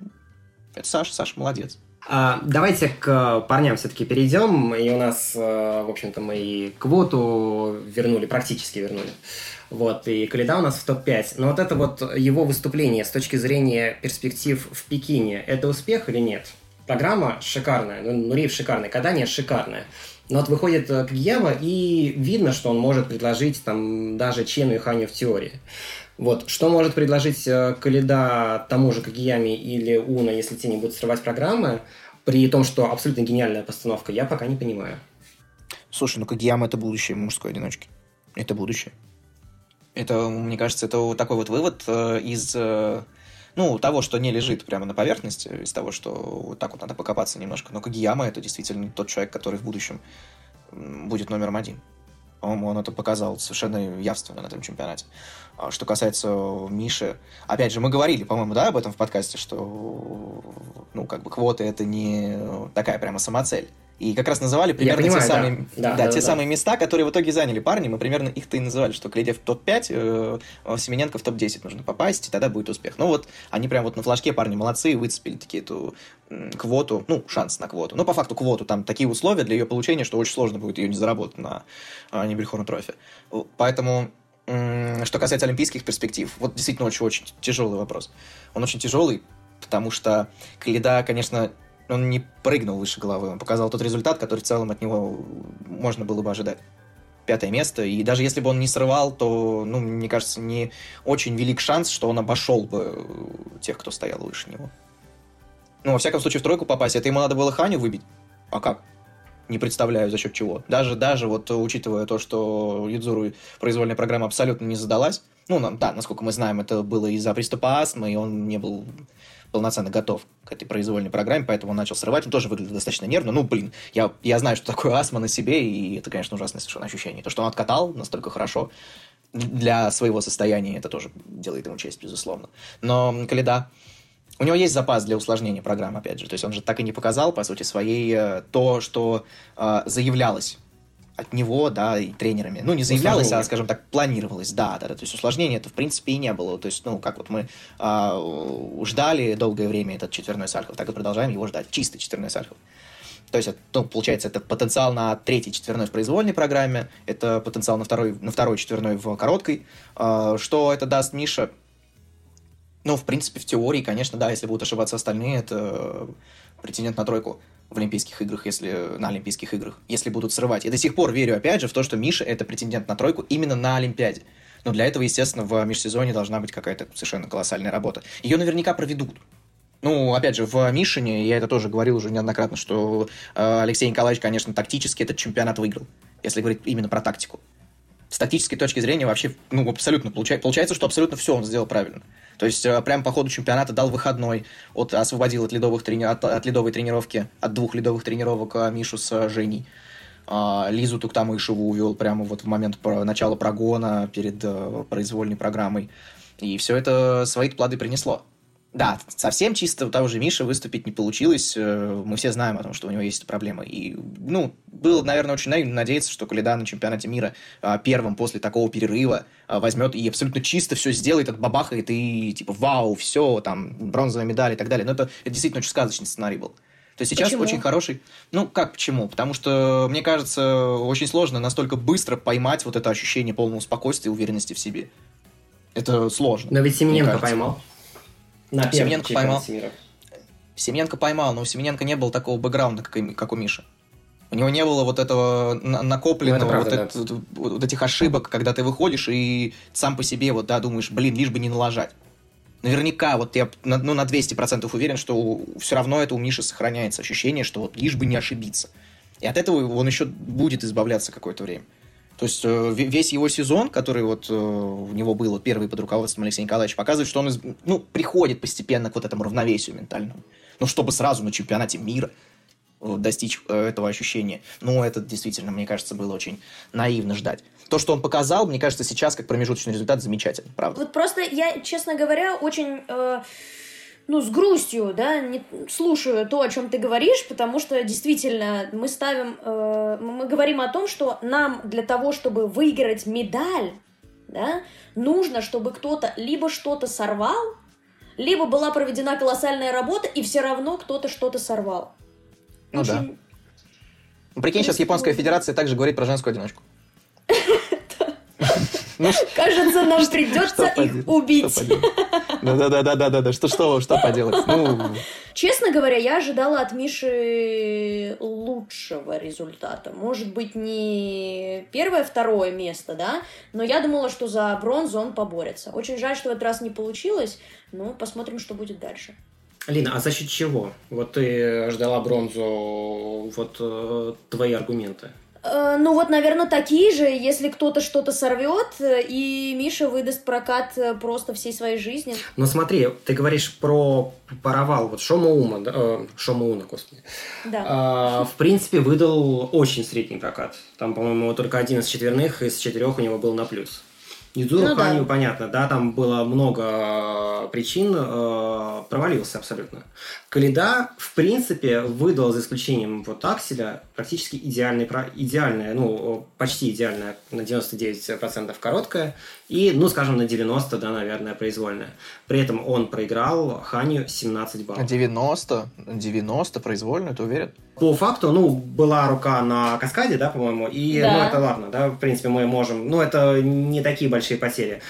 это Саша, Саша молодец. А, давайте к парням все-таки перейдем. И у нас, э, в общем-то, мы и квоту вернули, практически вернули. Вот, и Калида у нас в топ-5. Но вот это вот его выступление с точки зрения перспектив в Пекине, это успех или нет? Программа шикарная, ну, Нуриев шикарный, Кадания шикарная. Но вот выходит э, Кагияма, и видно, что он может предложить там даже Чену и Ханю в теории. Вот. Что может предложить э, Калида тому же Кагиями или Уна, если те не будут срывать программы, при том, что абсолютно гениальная постановка, я пока не понимаю. Слушай, ну Кагияма это будущее мужской одиночки. Это будущее. Это, мне кажется, это такой вот вывод э, из э, ну, того, что не лежит прямо на поверхности, из того, что вот так вот надо покопаться немножко. Но Кагияма это действительно тот человек, который в будущем будет номером один. По-моему, он это показал совершенно явственно на этом чемпионате. А что касается Миши, опять же, мы говорили, по-моему, да, об этом в подкасте, что, ну, как бы квоты это не такая прямо самоцель. И как раз называли примерно понимаю, те, самые, да. Да, да, те да. самые места, которые в итоге заняли парни. Мы примерно их-то и называли, что Клейде в топ-5, э, Семененко в топ-10 нужно попасть, и тогда будет успех. Ну вот, они прям вот на флажке парни молодцы, выцепили такие эту квоту, ну, шанс на квоту. Но по факту квоту, там такие условия для ее получения, что очень сложно будет ее не заработать на э, Нибельхорн трофи. Поэтому что касается олимпийских перспектив, вот действительно очень-очень тяжелый вопрос. Он очень тяжелый, потому что Каледа, конечно, он не прыгнул выше головы, он показал тот результат, который в целом от него можно было бы ожидать. Пятое место, и даже если бы он не срывал, то, ну, мне кажется, не очень велик шанс, что он обошел бы тех, кто стоял выше него. Ну, во всяком случае, в тройку попасть, это ему надо было Ханю выбить. А как? Не представляю, за счет чего. Даже, даже вот учитывая то, что Юдзуру произвольная программа абсолютно не задалась, ну, да, насколько мы знаем, это было из-за приступа астмы, и он не был полноценно готов к этой произвольной программе, поэтому он начал срывать. Он тоже выглядел достаточно нервно. Ну, блин, я, я знаю, что такое астма на себе, и это, конечно, ужасное совершенно ощущение. То, что он откатал настолько хорошо для своего состояния, это тоже делает ему честь, безусловно. Но Каледа, у него есть запас для усложнения программы, опять же. То есть он же так и не показал, по сути, своей э, то, что э, заявлялось от него, да, и тренерами. Ну, не заявлялось, а, скажем так, планировалось, да, да, да. То есть усложнения это, в принципе, и не было. То есть, ну, как вот мы а, ждали долгое время этот четверной Сальхов, так и продолжаем его ждать. Чистый четверной Сальхов. То есть, ну, получается, это потенциал на третий четверной в произвольной программе, это потенциал на второй, на второй четверной в короткой. А, что это даст Миша? Ну, в принципе, в теории, конечно, да, если будут ошибаться остальные, это претендент на тройку в Олимпийских играх, если на Олимпийских играх, если будут срывать. Я до сих пор верю, опять же, в то, что Миша это претендент на тройку именно на Олимпиаде. Но для этого, естественно, в межсезонье должна быть какая-то совершенно колоссальная работа. Ее наверняка проведут. Ну, опять же, в Мишине, я это тоже говорил уже неоднократно, что э, Алексей Николаевич, конечно, тактически этот чемпионат выиграл, если говорить именно про тактику. С тактической точки зрения вообще, ну, абсолютно получается, получается, что абсолютно все он сделал правильно. То есть э, прямо по ходу чемпионата дал выходной, от, освободил от, ледовых трени... от, от ледовой тренировки, от двух ледовых тренировок э, Мишу с э, Женей. А, Лизу Туктамышеву увел прямо вот в момент начала прогона перед произвольной программой. И все это свои плоды принесло. Да, совсем чисто у того же Миши выступить не получилось. Э, мы все знаем о том, что у него есть проблемы. И, ну, было, наверное, очень наивно надеяться, что Каледа на чемпионате мира а, первым после такого перерыва а, возьмет и абсолютно чисто все сделает, отбабахает и типа вау, все, там, бронзовая медаль и так далее. Но это, это действительно очень сказочный сценарий был. То есть сейчас почему? очень хороший... Ну, как почему? Потому что, мне кажется, очень сложно настолько быстро поймать вот это ощущение полного спокойствия и уверенности в себе. Это сложно. Но ведь Семененко поймал. На Семененко поймал. Мира. Семененко поймал, но у Семененко не было такого бэкграунда, как, и, как у Миши. У него не было вот этого накопленного, ну, правда, вот, да. это, вот этих ошибок, когда ты выходишь и сам по себе вот, да, думаешь, блин, лишь бы не налажать. Наверняка, вот я ну, на 200% уверен, что все равно это у Миши сохраняется ощущение, что вот лишь бы не ошибиться. И от этого он еще будет избавляться какое-то время. То есть э, весь его сезон, который вот у э, него был первый под руководством Алексея Николаевича, показывает, что он ну, приходит постепенно к вот этому равновесию ментальному. Ну, чтобы сразу на чемпионате мира э, достичь этого ощущения. Ну, это действительно, мне кажется, было очень наивно ждать. То, что он показал, мне кажется, сейчас как промежуточный результат замечательно, правда. Вот просто я, честно говоря, очень... Э ну, с грустью, да, не слушаю то, о чем ты говоришь, потому что действительно мы ставим, э, мы говорим о том, что нам для того, чтобы выиграть медаль, да, нужно, чтобы кто-то либо что-то сорвал, либо была проведена колоссальная работа, и все равно кто-то что-то сорвал. Ну Очень... да. Прикинь, сейчас Японская Федерация также говорит про женскую одиночку. Ну, Кажется, нам придется их убить. Да-да-да-да-да-да. Что, что, что поделать? Ну... Честно говоря, я ожидала от Миши лучшего результата. Может быть, не первое, второе место, да, но я думала, что за бронзу он поборется. Очень жаль, что в этот раз не получилось, но посмотрим, что будет дальше. Лина, а за счет чего? Вот ты ждала бронзу, вот э, твои аргументы. Э, ну вот, наверное, такие же, если кто-то что-то сорвет, э, и Миша выдаст прокат э, просто всей своей жизни. Ну смотри, ты говоришь про паровал, вот Шома Ума, да, Шома Уна, господи. Да. А, в принципе, выдал очень средний прокат. Там, по-моему, только один из четверных, из четырех у него был на плюс. Нидзуру ну, Ханю, да. понятно, да, там было много причин, э, провалился абсолютно. Каледа, в принципе, выдал, за исключением вот Акселя, практически идеальный, идеальная, ну, почти идеальная, на 99% короткая, и, ну, скажем, на 90, да, наверное, произвольная. При этом он проиграл Ханю 17 баллов. 90? 90 произвольную, ты уверен? По факту, ну, была рука на каскаде, да, по-моему, и, да. ну, это ладно, да, в принципе, мы можем, ну, это не такие большие потери.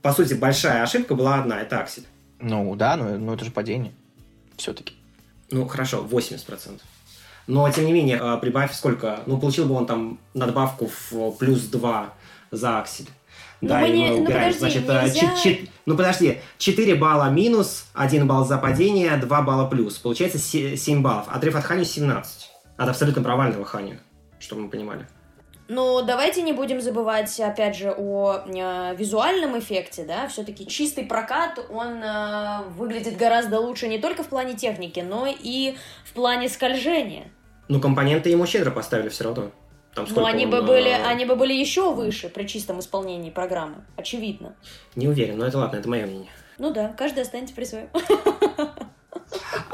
По сути, большая ошибка была одна, это аксель. Ну, да, но, но это же падение все-таки. Ну, хорошо, 80%. Но, тем не менее, а, прибавь сколько? Ну, получил бы он там надбавку в плюс 2 за аксель. Да, мы и мы не... убираем. Ну, подожди, Значит, а, нельзя... ч... ну подожди, 4 балла минус, 1 балл за падение, 2 балла плюс. Получается 7 баллов. Отрыв от Хани 17. От абсолютно провального Хани, чтобы мы понимали. Но давайте не будем забывать, опять же, о э, визуальном эффекте, да, все-таки чистый прокат, он э, выглядит гораздо лучше не только в плане техники, но и в плане скольжения. Ну, компоненты ему щедро поставили все равно. Там Но они он, бы были, э... они бы были еще выше при чистом исполнении программы, очевидно. Не уверен, но это ладно, это мое мнение. Ну да, каждый останется при своем.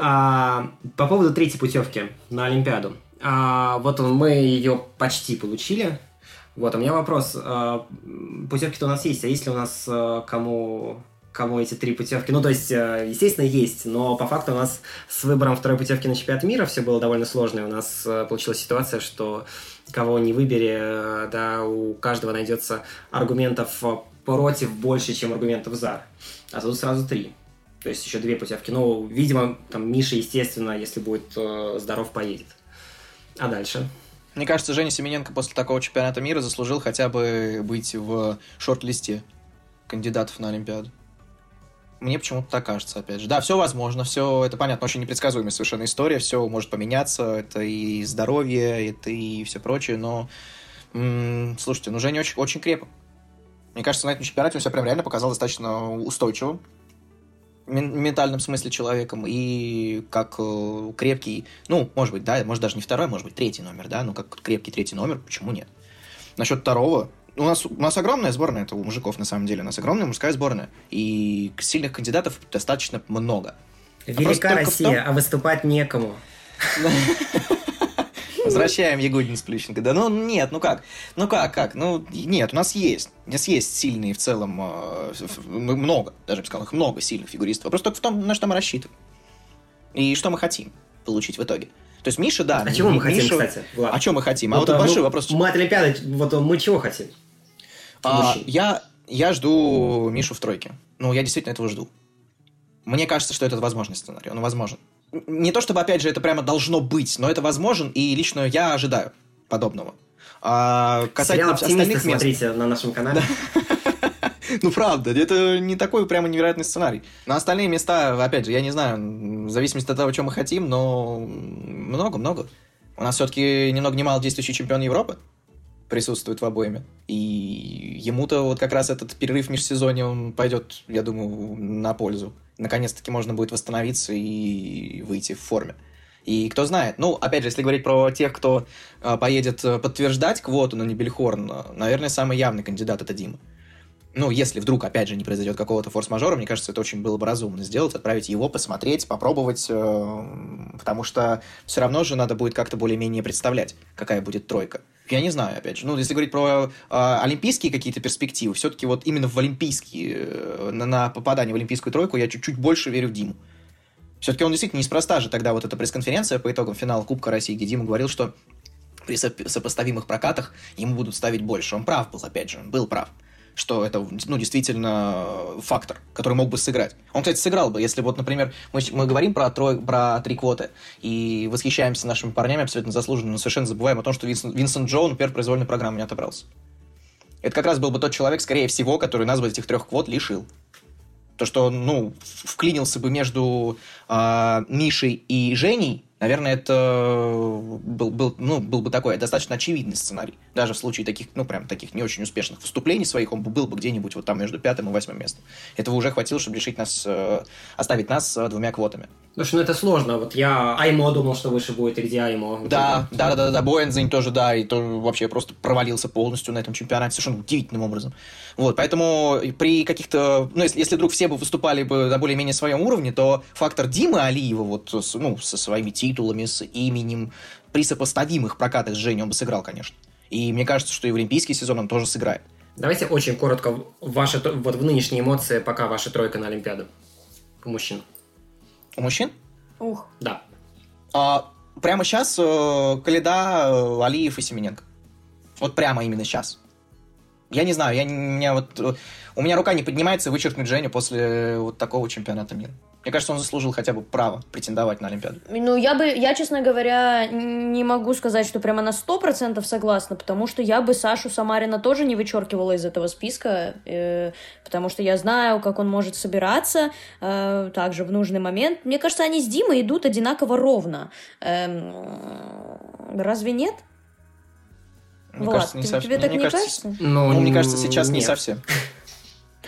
А, по поводу третьей путевки на Олимпиаду. А, вот мы ее почти получили. Вот, у меня вопрос. А, путевки-то у нас есть, а есть ли у нас а, кому кому эти три путевки. Ну, то есть, а, естественно, есть, но по факту у нас с выбором второй путевки на чемпионат мира все было довольно сложно. И у нас а, получилась ситуация, что кого не выбери, а, да, у каждого найдется аргументов против больше, чем аргументов за. А тут сразу три. То есть еще две путевки. Ну, видимо, там Миша, естественно, если будет здоров, поедет. А дальше? Мне кажется, Женя Семененко после такого чемпионата мира заслужил хотя бы быть в шорт-листе кандидатов на Олимпиаду. Мне почему-то так кажется, опять же. Да, все возможно, все это понятно, очень непредсказуемая совершенно история, все может поменяться, это и здоровье, это и все прочее, но м-м, слушайте, ну Женя очень, очень крепок. Мне кажется, на этом чемпионате он себя прям реально показал достаточно устойчивым ментальном смысле человеком и как э, крепкий, ну, может быть, да, может даже не второй, может быть, третий номер, да, ну, как крепкий третий номер, почему нет? Насчет второго, у нас, у нас огромная сборная, это у мужиков на самом деле, у нас огромная мужская сборная, и сильных кандидатов достаточно много. Велика а Россия, том... а выступать некому. Возвращаем Ягудин с Плющенко. Да ну нет, ну как? Ну как, как? Ну нет, у нас есть. У нас есть сильные в целом, э, много, даже я бы сказал, их много сильных фигуристов. Вопрос только в том, на что мы рассчитываем. И что мы хотим получить в итоге. То есть Миша, да. А чего мы хотим, кстати, Влад? А что мы хотим? А вот, вот большой ну, вопрос. Мы от Олимпиады, вот мы чего хотим? А, я, я жду Мишу в тройке. Ну, я действительно этого жду. Мне кажется, что это возможный сценарий. Он возможен не то чтобы, опять же, это прямо должно быть, но это возможен, и лично я ожидаю подобного. А, касательно остальных мест... смотрите на нашем канале. Ну, правда, это не такой прямо невероятный сценарий. На остальные места, опять же, я не знаю, в зависимости от того, что мы хотим, но много-много. У нас все-таки ни много ни мало действующий чемпион Европы присутствует в обоими. И ему-то вот как раз этот перерыв межсезонье, он пойдет, я думаю, на пользу наконец-таки можно будет восстановиться и выйти в форме. И кто знает, ну, опять же, если говорить про тех, кто э, поедет подтверждать квоту на Нибельхорн, наверное, самый явный кандидат это Дима. Ну, если вдруг, опять же, не произойдет какого-то форс-мажора, мне кажется, это очень было бы разумно сделать, отправить его, посмотреть, попробовать, э, потому что все равно же надо будет как-то более-менее представлять, какая будет тройка. Я не знаю, опять же. Ну, если говорить про э, олимпийские какие-то перспективы, все-таки вот именно в олимпийские, э, на, на попадание в олимпийскую тройку я чуть-чуть больше верю в Диму. Все-таки он действительно неспроста же тогда вот эта пресс-конференция по итогам финала Кубка России, где Дима говорил, что при сопоставимых прокатах ему будут ставить больше. Он прав был, опять же, он был прав что это, ну, действительно фактор, который мог бы сыграть. Он, кстати, сыграл бы, если вот, например, мы, мы говорим про, трой, про три квоты и восхищаемся нашими парнями абсолютно заслуженно, но совершенно забываем о том, что Винсент, Винсент Джоу, например, произвольной программы не отобрался. Это как раз был бы тот человек, скорее всего, который нас бы этих трех квот лишил. То, что он, ну, вклинился бы между э, Мишей и Женей, Наверное, это был, был, ну, был бы такой достаточно очевидный сценарий. Даже в случае таких, ну, прям таких не очень успешных выступлений своих, он был бы где-нибудь вот там между пятым и восьмым местом. Этого уже хватило, чтобы лишить нас, э, оставить нас э, двумя квотами. Слушай, ну это сложно. Вот я Аймо думал, что выше будет, и где Аймо? Да, да, да, да, да, Боензинг тоже, да, и то вообще просто провалился полностью на этом чемпионате совершенно удивительным образом. Вот, поэтому при каких-то, ну, если, если вдруг все бы выступали бы на более-менее своем уровне, то фактор Димы Алиева вот, ну, со своими титулами, с именем, при сопоставимых прокатах с Женей он бы сыграл, конечно. И мне кажется, что и в Олимпийский сезон он тоже сыграет. Давайте очень коротко ваши, вот в нынешние эмоции, пока ваша тройка на Олимпиаду у мужчин. У мужчин? Ух. Да. А, прямо сейчас э, Каледа, э, Алиев и Семененко. Вот прямо именно сейчас. Я не знаю, я, у, меня вот, э, у меня рука не поднимается вычеркнуть Женю после вот такого чемпионата мира. Мне кажется, он заслужил хотя бы право претендовать на Олимпиаду. Ну, я бы, я, честно говоря, не могу сказать, что прямо на сто процентов согласна, потому что я бы Сашу Самарина тоже не вычеркивала из этого списка, э, потому что я знаю, как он может собираться э, также в нужный момент. Мне кажется, они с Димой идут одинаково ровно. Э, разве нет? Мне Влад, кажется, не совсем. Тебе так мне не кажется? кажется? Ну, ну, мне кажется, сейчас нет. не совсем.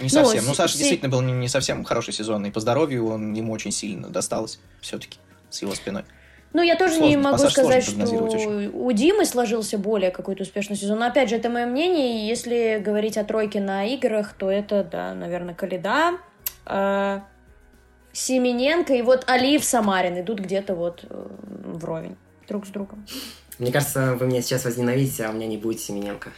Не ну, совсем. Ну, Саша действительно был не, совсем хороший сезон, и по здоровью он ему очень сильно досталось все-таки с его спиной. Ну, я тоже сложно, не могу сказать, что очень. у Димы сложился более какой-то успешный сезон. Но, опять же, это мое мнение. Если говорить о тройке на играх, то это, да, наверное, Калида, э, Семененко и вот Алиев Самарин идут где-то вот э, вровень друг с другом. Мне кажется, вы меня сейчас возненавидите, а у меня не будет Семененко.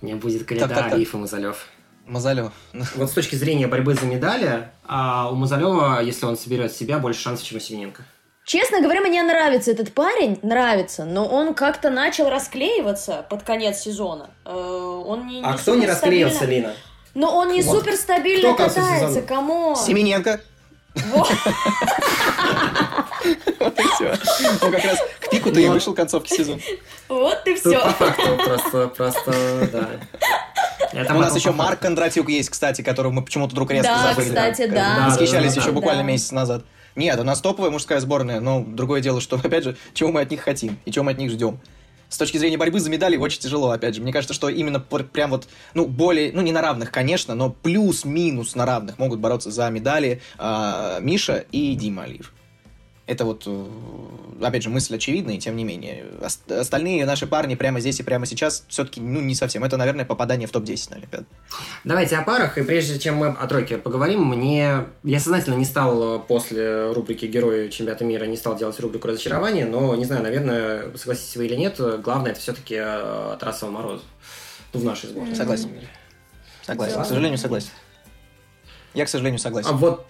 У меня будет Калида, Алиев и Мазалев. Мазалев. Вот с точки зрения борьбы за медали, а у Мазалева, если он соберет себя, больше шансов, чем у Семененко. Честно говоря, мне нравится этот парень, нравится, но он как-то начал расклеиваться под конец сезона. Э, он не, не а кто не расклеился. Лина? Но он не вот. супер стабильно кто катается, кому? Семененко. Вот. Все. Ну, как раз к пику-то и вышел концовки сезона. Вот ты все. По факту просто, просто, да. Это У нас еще Марк Кондратюк есть, кстати, которого мы почему-то вдруг резко да, забыли. кстати, да. Восхищались еще буквально месяц назад. Нет, у нас топовая мужская сборная, но другое дело, что, опять же, чего мы от них хотим и чего мы от них ждем. С точки зрения борьбы за медали очень тяжело, опять же. Мне кажется, что именно прям вот, ну, более, ну, не на равных, конечно, но плюс-минус на равных могут бороться за медали э, Миша и Дима Алиев. Это вот, э, опять же, мысль очевидная, тем не менее. Остальные наши парни прямо здесь и прямо сейчас все-таки, ну, не совсем. Это, наверное, попадание в топ-10 на Олимпиаду. Давайте о парах, и прежде чем мы о тройке поговорим, мне... Я сознательно не стал после рубрики «Герои чемпионата мира» не стал делать рубрику разочарования, но, не знаю, наверное, согласитесь вы или нет, главное это все-таки э, Тарасова Мороз. Ну, в нашей сборной. Согласен. Согласен. К сожалению, согласен. Я, к сожалению, согласен. А вот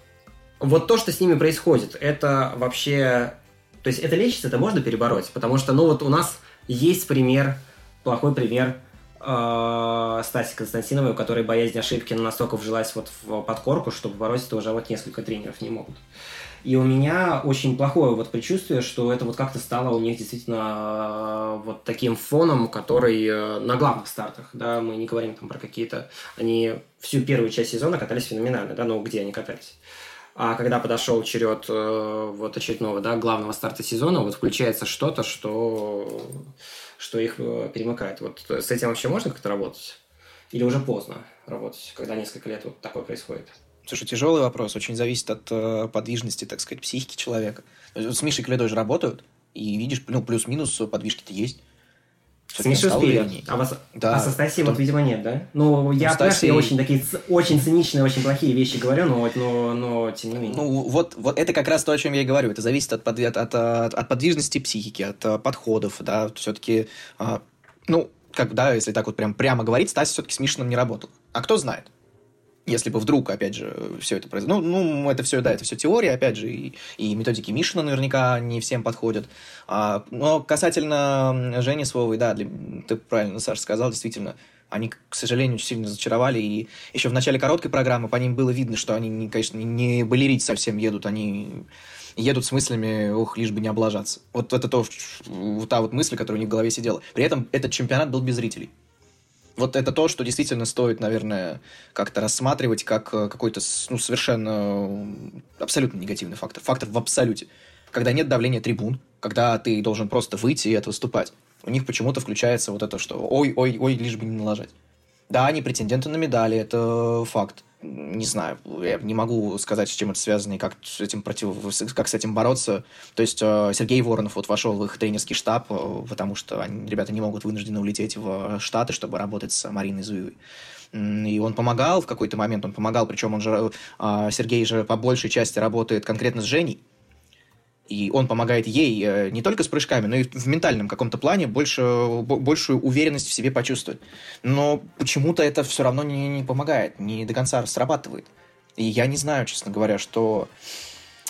вот то, что с ними происходит, это вообще... То есть это лечится, это можно перебороть, потому что, ну вот у нас есть пример, плохой пример э, Стаси Константиновой, у которой боязнь ошибки настолько вжилась вот в подкорку, что побороть это уже вот несколько тренеров не могут. И у меня очень плохое вот предчувствие, что это вот как-то стало у них действительно э, вот таким фоном, который э, на главных стартах, да, мы не говорим там про какие-то... Они всю первую часть сезона катались феноменально, да, но где они катались? А когда подошел черед э, вот очередного, да, главного старта сезона, вот включается что-то, что, что их э, перемыкает. Вот с этим вообще можно как-то работать? Или уже поздно работать, когда несколько лет вот такое происходит? Слушай, тяжелый вопрос. Очень зависит от э, подвижности, так сказать, психики человека. С Мишей Кледой же работают, и видишь, ну, плюс-минус подвижки-то есть. С Мишей успели. А, вас... да. а со Стасией вот, видимо, нет, да? Ну, я, Стасей... понимаю, что я очень такие очень циничные, очень плохие вещи говорю, но, но, но тем не менее. Ну, вот, вот это как раз то, о чем я и говорю. Это зависит от, под, от, от, от подвижности психики, от э, подходов, да. Все-таки, а, ну, как, да, если так вот прям прямо говорить, Стас все-таки с Мишиным не работал. А кто знает? Если бы вдруг, опять же, все это произошло. Ну, ну, это все, да, это все теория, опять же, и, и методики Мишина наверняка не всем подходят. А, но касательно Жени Словой, да, для, ты правильно, Саша, сказал, действительно, они, к сожалению, очень сильно зачаровали, и еще в начале короткой программы по ним было видно, что они, конечно, не балерить совсем едут, они едут с мыслями, ох, лишь бы не облажаться. Вот это то, вот та вот мысль, которая у них в голове сидела. При этом этот чемпионат был без зрителей вот это то, что действительно стоит, наверное, как-то рассматривать как э, какой-то ну, совершенно абсолютно негативный фактор. Фактор в абсолюте. Когда нет давления трибун, когда ты должен просто выйти и это выступать. У них почему-то включается вот это, что ой-ой-ой, лишь бы не налажать. Да, они претенденты на медали, это факт не знаю, я не могу сказать, с чем это связано и как с этим, против... как с этим бороться. То есть э, Сергей Воронов вот вошел в их тренерский штаб, э, потому что они, ребята не могут вынуждены улететь в Штаты, чтобы работать с Мариной Зуевой. И он помогал в какой-то момент, он помогал, причем он же, э, Сергей же по большей части работает конкретно с Женей, и он помогает ей э, не только с прыжками, но и в ментальном каком-то плане больше, большую уверенность в себе почувствовать. Но почему-то это все равно не, не помогает, не до конца срабатывает. И я не знаю, честно говоря, что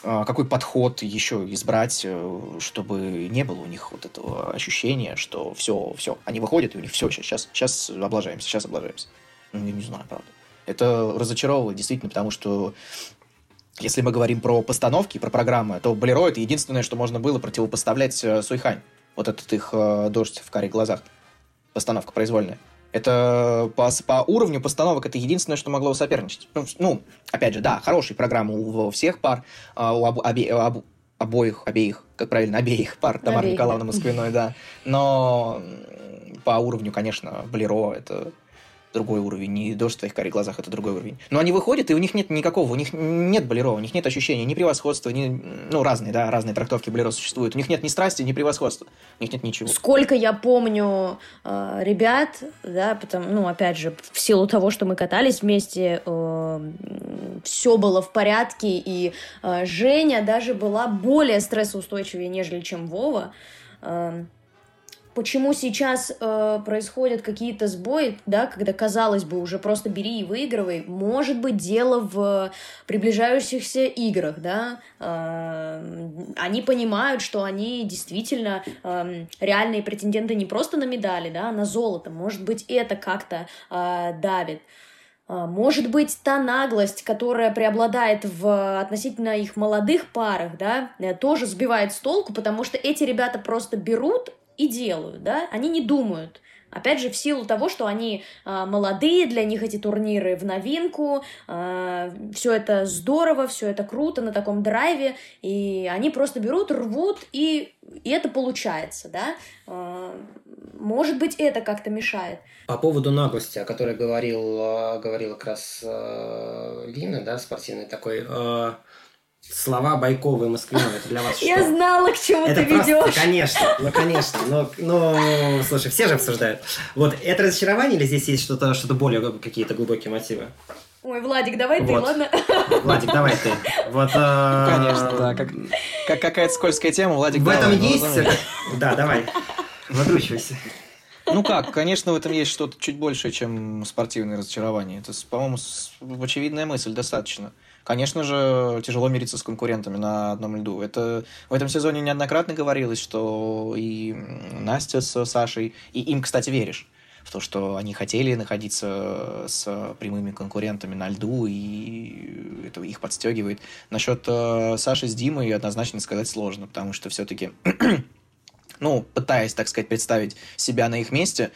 а, какой подход еще избрать, э, чтобы не было у них вот этого ощущения, что все, все, они выходят, и у них все, сейчас, сейчас облажаемся, сейчас облажаемся. Ну, я не знаю, правда. Это разочаровывает действительно, потому что если мы говорим про постановки, про программы, то Болеро — это единственное, что можно было противопоставлять э, Суйхань. Вот этот их э, дождь в карих глазах. Постановка произвольная. Это по, по уровню постановок это единственное, что могло соперничать. Ну, ну опять же, да, хорошие программы у, всех пар, а, у об, обе, об, обоих, обеих, как правильно, обеих пар, Тамара Николаевна Москвиной, да. Но по уровню, конечно, Болеро это другой уровень, и дождь в твоих карих глазах – это другой уровень. Но они выходят, и у них нет никакого, у них нет болеро, у них нет ощущения ни превосходства, ни, ну, разные, да, разные трактовки болеро существуют. У них нет ни страсти, ни превосходства, у них нет ничего. Сколько я помню э, ребят, да, потому, ну, опять же, в силу того, что мы катались вместе, э, все было в порядке, и э, Женя даже была более стрессоустойчивее, нежели чем Вова. Э, почему сейчас э, происходят какие-то сбои, да, когда, казалось бы, уже просто бери и выигрывай, может быть, дело в приближающихся играх, да, э, они понимают, что они действительно э, реальные претенденты не просто на медали, да, а на золото, может быть, это как-то э, давит. Э, может быть, та наглость, которая преобладает в относительно их молодых парах, да, э, тоже сбивает с толку, потому что эти ребята просто берут и делают, да, они не думают. Опять же, в силу того, что они э, молодые, для них эти турниры в новинку, э, а, все это здорово, все это круто на таком драйве, и они просто берут, рвут, и, и это получается, да. Э, может быть, это как-то мешает. По поводу наглости, о которой говорил, говорил как раз э, Лина, да, спортивный такой, э, Слова Байковой Москвиной, это для вас что? Я знала, к чему это ты ведешь. Конечно, ну конечно, но, но слушай, все же обсуждают. Вот это разочарование или здесь есть что-то что более какие-то глубокие мотивы? Ой, Владик, давай вот. ты, ладно? Владик, давай ты. Вот, э... Конечно, да. Как, как какая-то скользкая тема, Владик, В давай, этом есть... Да, давай. Выкручивайся. Ну как, конечно, в этом есть что-то чуть большее, чем спортивное разочарование. Это, по-моему, очевидная мысль достаточно. Конечно же, тяжело мириться с конкурентами на одном льду. Это в этом сезоне неоднократно говорилось, что и Настя с Сашей, и им, кстати, веришь в то, что они хотели находиться с прямыми конкурентами на льду, и это их подстегивает. Насчет э, Саши с Димой однозначно сказать сложно, потому что все-таки ну, пытаясь, так сказать, представить себя на их месте,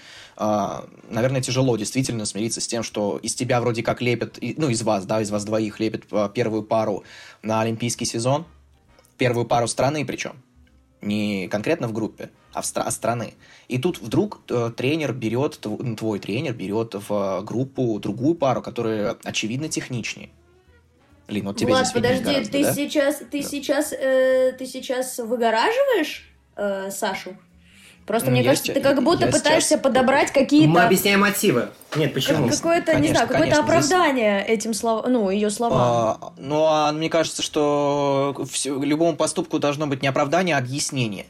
наверное, тяжело действительно смириться с тем, что из тебя вроде как лепят, ну, из вас, да, из вас двоих лепят а, первую пару на олимпийский сезон, первую пару страны причем, не конкретно в группе, а, в стра- а страны. И тут вдруг э, тренер берет, твой тренер берет в группу другую пару, которая, очевидно, техничнее. Лин, вот тебе Влад, подожди, гораздо, ты да? сейчас, ты да. сейчас, э, ты сейчас выгораживаешь? э, Сашу. Просто мне кажется, ты как будто пытаешься подобрать какие-то... Мы объясняем мотивы. Нет, почему? Какое-то, не знаю, какое-то оправдание этим словам, ну, ее словам. А, ну, а мне кажется, что любому поступку должно быть не оправдание, а объяснение.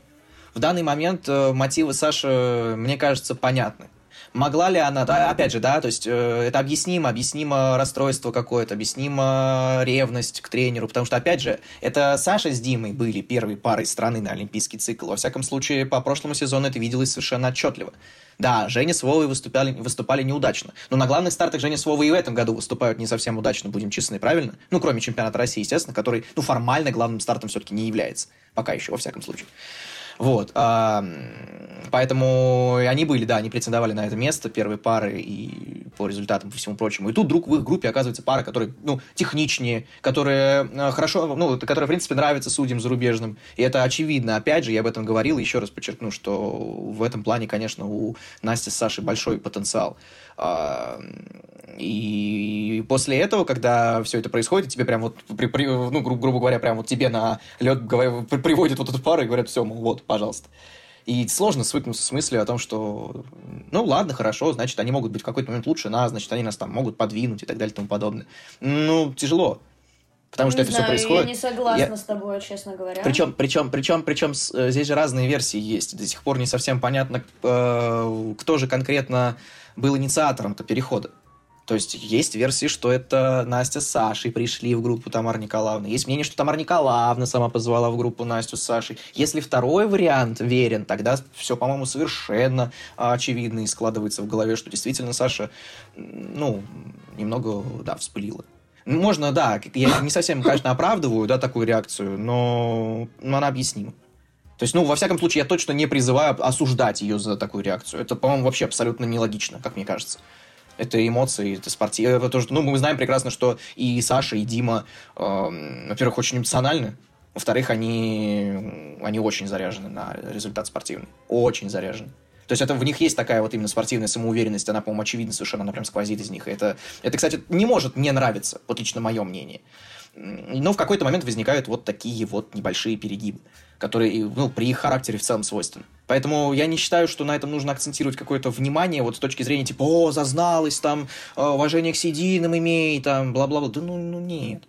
В данный момент э, мотивы Саши, мне кажется, понятны. Могла ли она, да, опять же, да, то есть э, это объяснимо, объяснимо расстройство какое-то, объяснимо ревность к тренеру, потому что, опять же, это Саша с Димой были первой парой страны на Олимпийский цикл. Во всяком случае, по прошлому сезону это виделось совершенно отчетливо. Да, Женя с Вовой выступали, выступали неудачно. Но на главных стартах Женя с Вовой и в этом году выступают не совсем удачно, будем честны, правильно? Ну, кроме чемпионата России, естественно, который, ну, формально главным стартом все-таки не является. Пока еще, во всяком случае. Вот. А, поэтому они были, да, они претендовали на это место, первой пары, и по результатам, по всему прочему. И тут вдруг в их группе оказывается пара, которая, ну, техничнее, которая э, хорошо, ну, которая, в принципе, нравится судьям зарубежным. И это очевидно. Опять же, я об этом говорил, еще раз подчеркну, что в этом плане, конечно, у Насти с Сашей большой потенциал. А, и после этого, когда все это происходит, тебе прям вот, при, при, ну, гру, грубо говоря, прям вот тебе на лед приводят вот эту пару и говорят, все, мол, вот, пожалуйста. И сложно свыкнуться с мыслью о том, что, ну, ладно, хорошо, значит, они могут быть в какой-то момент лучше нас, значит, они нас там могут подвинуть и так далее и тому подобное. Ну, тяжело. Потому не что это знаю, все происходит. Я не согласна я... с тобой, честно говоря. Причем, причем, причем, причем здесь же разные версии есть. До сих пор не совсем понятно, э, кто же конкретно был инициатором-то перехода. То есть есть версии, что это Настя с Сашей пришли в группу Тамар Николаевны. Есть мнение, что Тамара Николаевна сама позвала в группу Настю с Сашей. Если второй вариант верен, тогда все, по-моему, совершенно очевидно и складывается в голове, что действительно Саша, ну, немного, да, вспылила. Можно, да, я не совсем, конечно, оправдываю, да, такую реакцию, но, но она объяснима. То есть, ну, во всяком случае, я точно не призываю осуждать ее за такую реакцию. Это, по-моему, вообще абсолютно нелогично, как мне кажется это эмоции, это спортивно. Что, ну, мы знаем прекрасно, что и Саша, и Дима, э, во-первых, очень эмоциональны, во-вторых, они, они очень заряжены на результат спортивный. Очень заряжены. То есть это в них есть такая вот именно спортивная самоуверенность, она, по-моему, очевидна совершенно, она прям сквозит из них. Это, это, кстати, не может не нравиться, вот лично мое мнение. Но в какой-то момент возникают вот такие вот небольшие перегибы которые ну, при их характере в целом свойственны. Поэтому я не считаю, что на этом нужно акцентировать какое-то внимание, вот с точки зрения, типа, о, зазналась, там, э, уважение к сединам имеет, там, бла-бла-бла. Да ну, ну нет.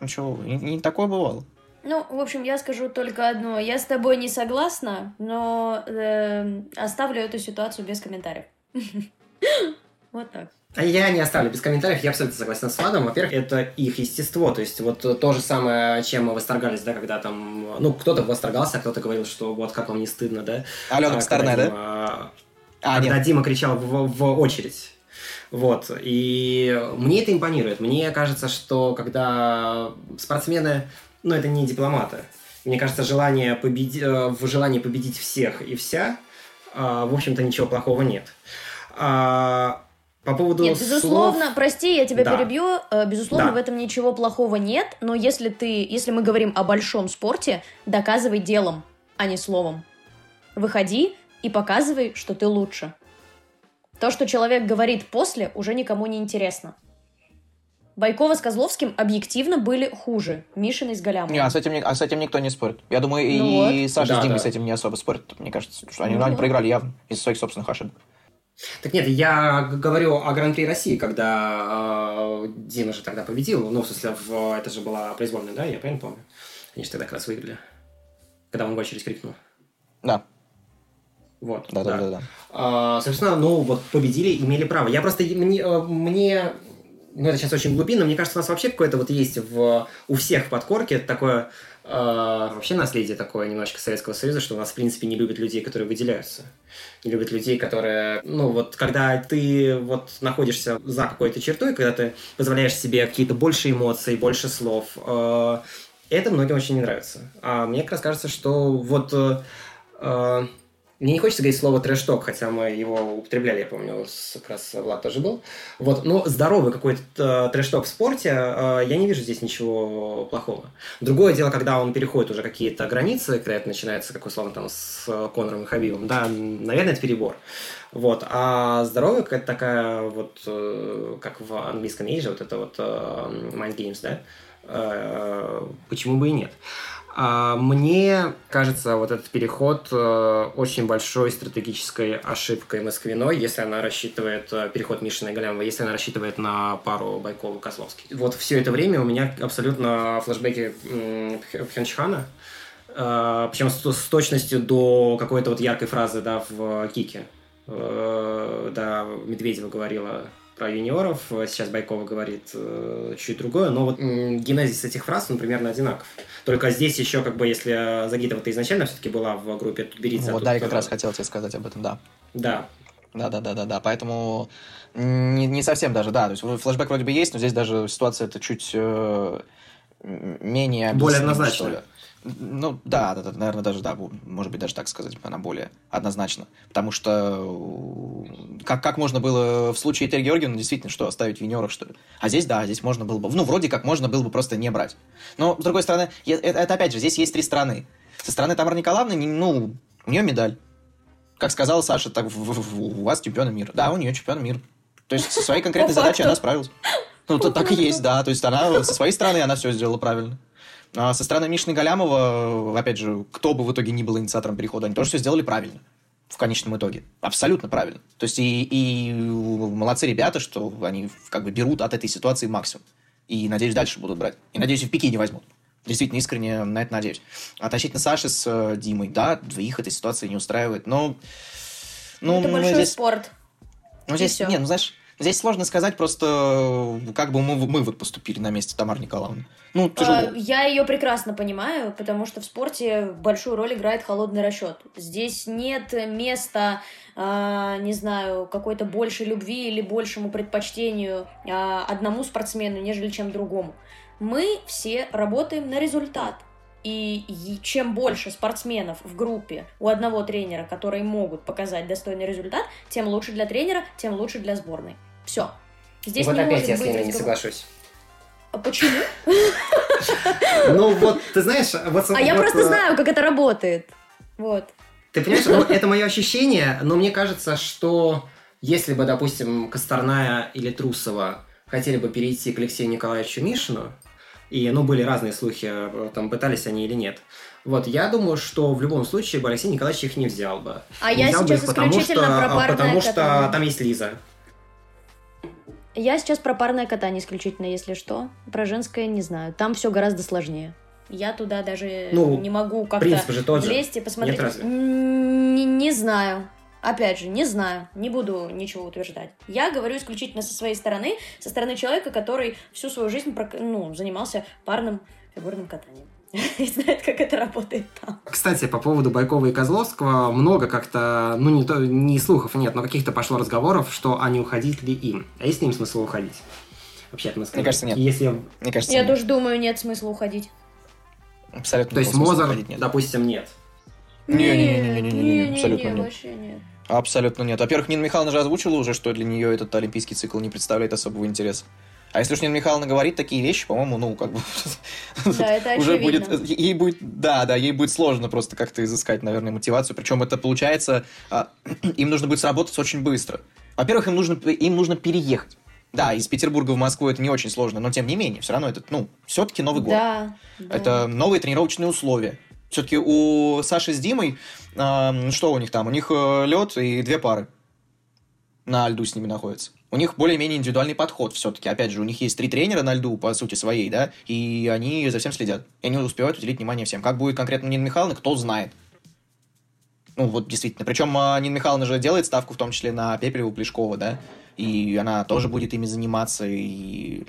Ну что, не, не такое бывало. Ну, в общем, я скажу только одно. Я с тобой не согласна, но э, оставлю эту ситуацию без комментариев. Вот так. А я не оставлю без комментариев, я абсолютно согласен с Владом. Во-первых, это их естество, то есть вот то же самое, чем мы восторгались, да, когда там, ну, кто-то восторгался, а кто-то говорил, что вот как вам не стыдно, да. Алена Косторная, да? А, когда нет. Дима кричал в, в очередь. Вот. И мне это импонирует. Мне кажется, что когда спортсмены, ну, это не дипломаты. Мне кажется, желание победить, э, в желании победить всех и вся, э, в общем-то, ничего плохого нет. По поводу Нет, безусловно, слов... прости, я тебя да. перебью. Э, безусловно, да. в этом ничего плохого нет, но если ты, если мы говорим о большом спорте, доказывай делом, а не словом. Выходи и показывай, что ты лучше. То, что человек говорит после, уже никому не интересно. Байкова с Козловским объективно были хуже. Мишин с Галямовым. Не, а с, этим, а с этим никто не спорит. Я думаю, ну и вот. Саша да, с Димой да. с этим не особо спорят. Мне кажется, что они, ну, они проиграли явно из своих собственных ошибок. Так нет, я говорю о Гран-при России, когда э, Дима же тогда победил. Ну, в смысле, в, это же была произвольная, да? Я правильно помню? Они же тогда как раз выиграли. Когда он в очередь крикнул. Да. Вот. Да, да, да. да, да. А, собственно, ну вот победили, имели право. Я просто мне, э, мне ну это сейчас очень глубинно, мне кажется, у нас вообще какое-то вот есть в, у всех в подкорке такое а, вообще наследие такое немножко Советского Союза, что у нас, в принципе, не любят людей, которые выделяются. Не любят людей, которые... Ну, вот когда ты вот находишься за какой-то чертой, когда ты позволяешь себе какие-то больше эмоций, больше слов, э, это многим очень не нравится. А мне как раз кажется, что вот... Э, мне не хочется говорить слово трэш-ток, хотя мы его употребляли, я помню, как раз Влад тоже был. Вот, но здоровый какой-то э, трэш-ток в спорте, э, я не вижу здесь ничего плохого. Другое дело, когда он переходит уже какие-то границы, когда это начинается, как условно, там, с Конором и Хабибом, да, наверное, это перебор. Вот, а здоровая какая-то такая вот, э, как в английском есть же, вот это вот Mind Games, да, почему бы и нет. А, мне кажется, вот этот переход э, очень большой стратегической ошибкой Москвиной, если она рассчитывает э, переход Мишина и Галямова, если она рассчитывает на пару Байкова-Козловский. Вот все это время у меня абсолютно флешбеки Пхенчхана, э, причем с точностью до какой-то вот яркой фразы да, в Кике. Да, Медведева говорила про юниоров, сейчас Байкова говорит чуть другое, но вот генезис этих фраз, он примерно одинаков. Только здесь еще, как бы, если Загитова-то изначально все-таки была в группе Тутберидзе. Вот, да, я как раз хотел тебе сказать об этом, да. Да. Да, да, да, да, да. Поэтому не, не совсем даже, да. То есть флешбэк вроде бы есть, но здесь даже ситуация это чуть э, менее более однозначно. Ну, да, да, да, наверное, даже, да, может быть, даже так сказать, она более однозначна. Потому что как, как можно было в случае Этери Георгиевны действительно, что, оставить в юниорах, что ли? А здесь, да, здесь можно было бы, ну, вроде как можно было бы просто не брать. Но, с другой стороны, это, это опять же, здесь есть три страны. Со стороны Тамары Николаевны, ну, у нее медаль. Как сказала Саша, так, у вас чемпион мира. Да, у нее чемпион мира. То есть со своей конкретной задачей она справилась. Ну, то, так и есть, да. То есть она со своей стороны она все сделала правильно. А со стороны Мишны Галямова, опять же, кто бы в итоге ни был инициатором перехода, они тоже все сделали правильно в конечном итоге. Абсолютно правильно. То есть и, и молодцы ребята, что они как бы берут от этой ситуации максимум. И, надеюсь, дальше будут брать. И, надеюсь, и в Пекине возьмут. Действительно, искренне на это надеюсь. А тащить на Саши с э, Димой, да, двоих этой ситуации не устраивает, но... Ну, это большой здесь... спорт. Ну, здесь, не, ну, знаешь, Здесь сложно сказать просто, как бы мы, мы вот поступили на месте Тамары Николаевны. Ну. А, я ее прекрасно понимаю, потому что в спорте большую роль играет холодный расчет. Здесь нет места, э, не знаю, какой-то большей любви или большему предпочтению э, одному спортсмену, нежели чем другому. Мы все работаем на результат. И чем больше спортсменов в группе у одного тренера, которые могут показать достойный результат, тем лучше для тренера, тем лучше для сборной. Все. Здесь вот не опять я с ними не соглашусь. А почему? Ну вот, ты знаешь... Вот, а я просто э, знаю, как это работает. Вот. Ты понимаешь, это мое ощущение, но мне кажется, что если бы, допустим, Косторная или Трусова хотели бы перейти к Алексею Николаевичу Мишину, и, ну, были разные слухи, э, там, пытались они или нет, вот, я думаю, что в любом случае бы Алексей Николаевич их не взял бы. А не я взял сейчас бы их, потому что, про потому что там есть Лиза. Я сейчас про парное катание исключительно, если что. Про женское не знаю. Там все гораздо сложнее. Я туда даже ну, не могу как-то же тот и посмотреть. Нет, разве? Не, не знаю. Опять же, не знаю, не буду ничего утверждать. Я говорю исключительно со своей стороны, со стороны человека, который всю свою жизнь ну, занимался парным фигурным катанием. и знает, как это работает там. Кстати, по поводу Байкова и Козловского много как-то, ну не, то, не слухов нет, но каких-то пошло разговоров, что а не уходить ли им. А есть ли им смысл уходить? Вообще, Мне кажется, нет. Если... Мне кажется, Я нет. тоже думаю, нет смысла уходить. Абсолютно. То есть Мозар, допустим, нет. Не-не-не, абсолютно нет. Вообще нет. Абсолютно нет. Во-первых, Нина Михайловна же озвучила уже, что для нее этот олимпийский цикл не представляет особого интереса. А если уж Нина Михайловна говорит такие вещи, по-моему, ну, как бы... Да, это уже будет... Ей будет... Да, да, ей будет сложно просто как-то изыскать, наверное, мотивацию. Причем это получается... А, им нужно будет сработаться очень быстро. Во-первых, им нужно, им нужно переехать. Да, из Петербурга в Москву это не очень сложно, но тем не менее, все равно это, ну, все-таки Новый год. Да, да. Это новые тренировочные условия. Все-таки у Саши с Димой, э, что у них там? У них э, лед и две пары на льду с ними находятся у них более-менее индивидуальный подход все-таки. Опять же, у них есть три тренера на льду, по сути своей, да, и они за всем следят. И они успевают уделить внимание всем. Как будет конкретно Нина Михайловна, кто знает. Ну, вот действительно. Причем а, Нина Михайловна же делает ставку в том числе на Пепелеву Плешкова, да, и она тоже будет ими заниматься, и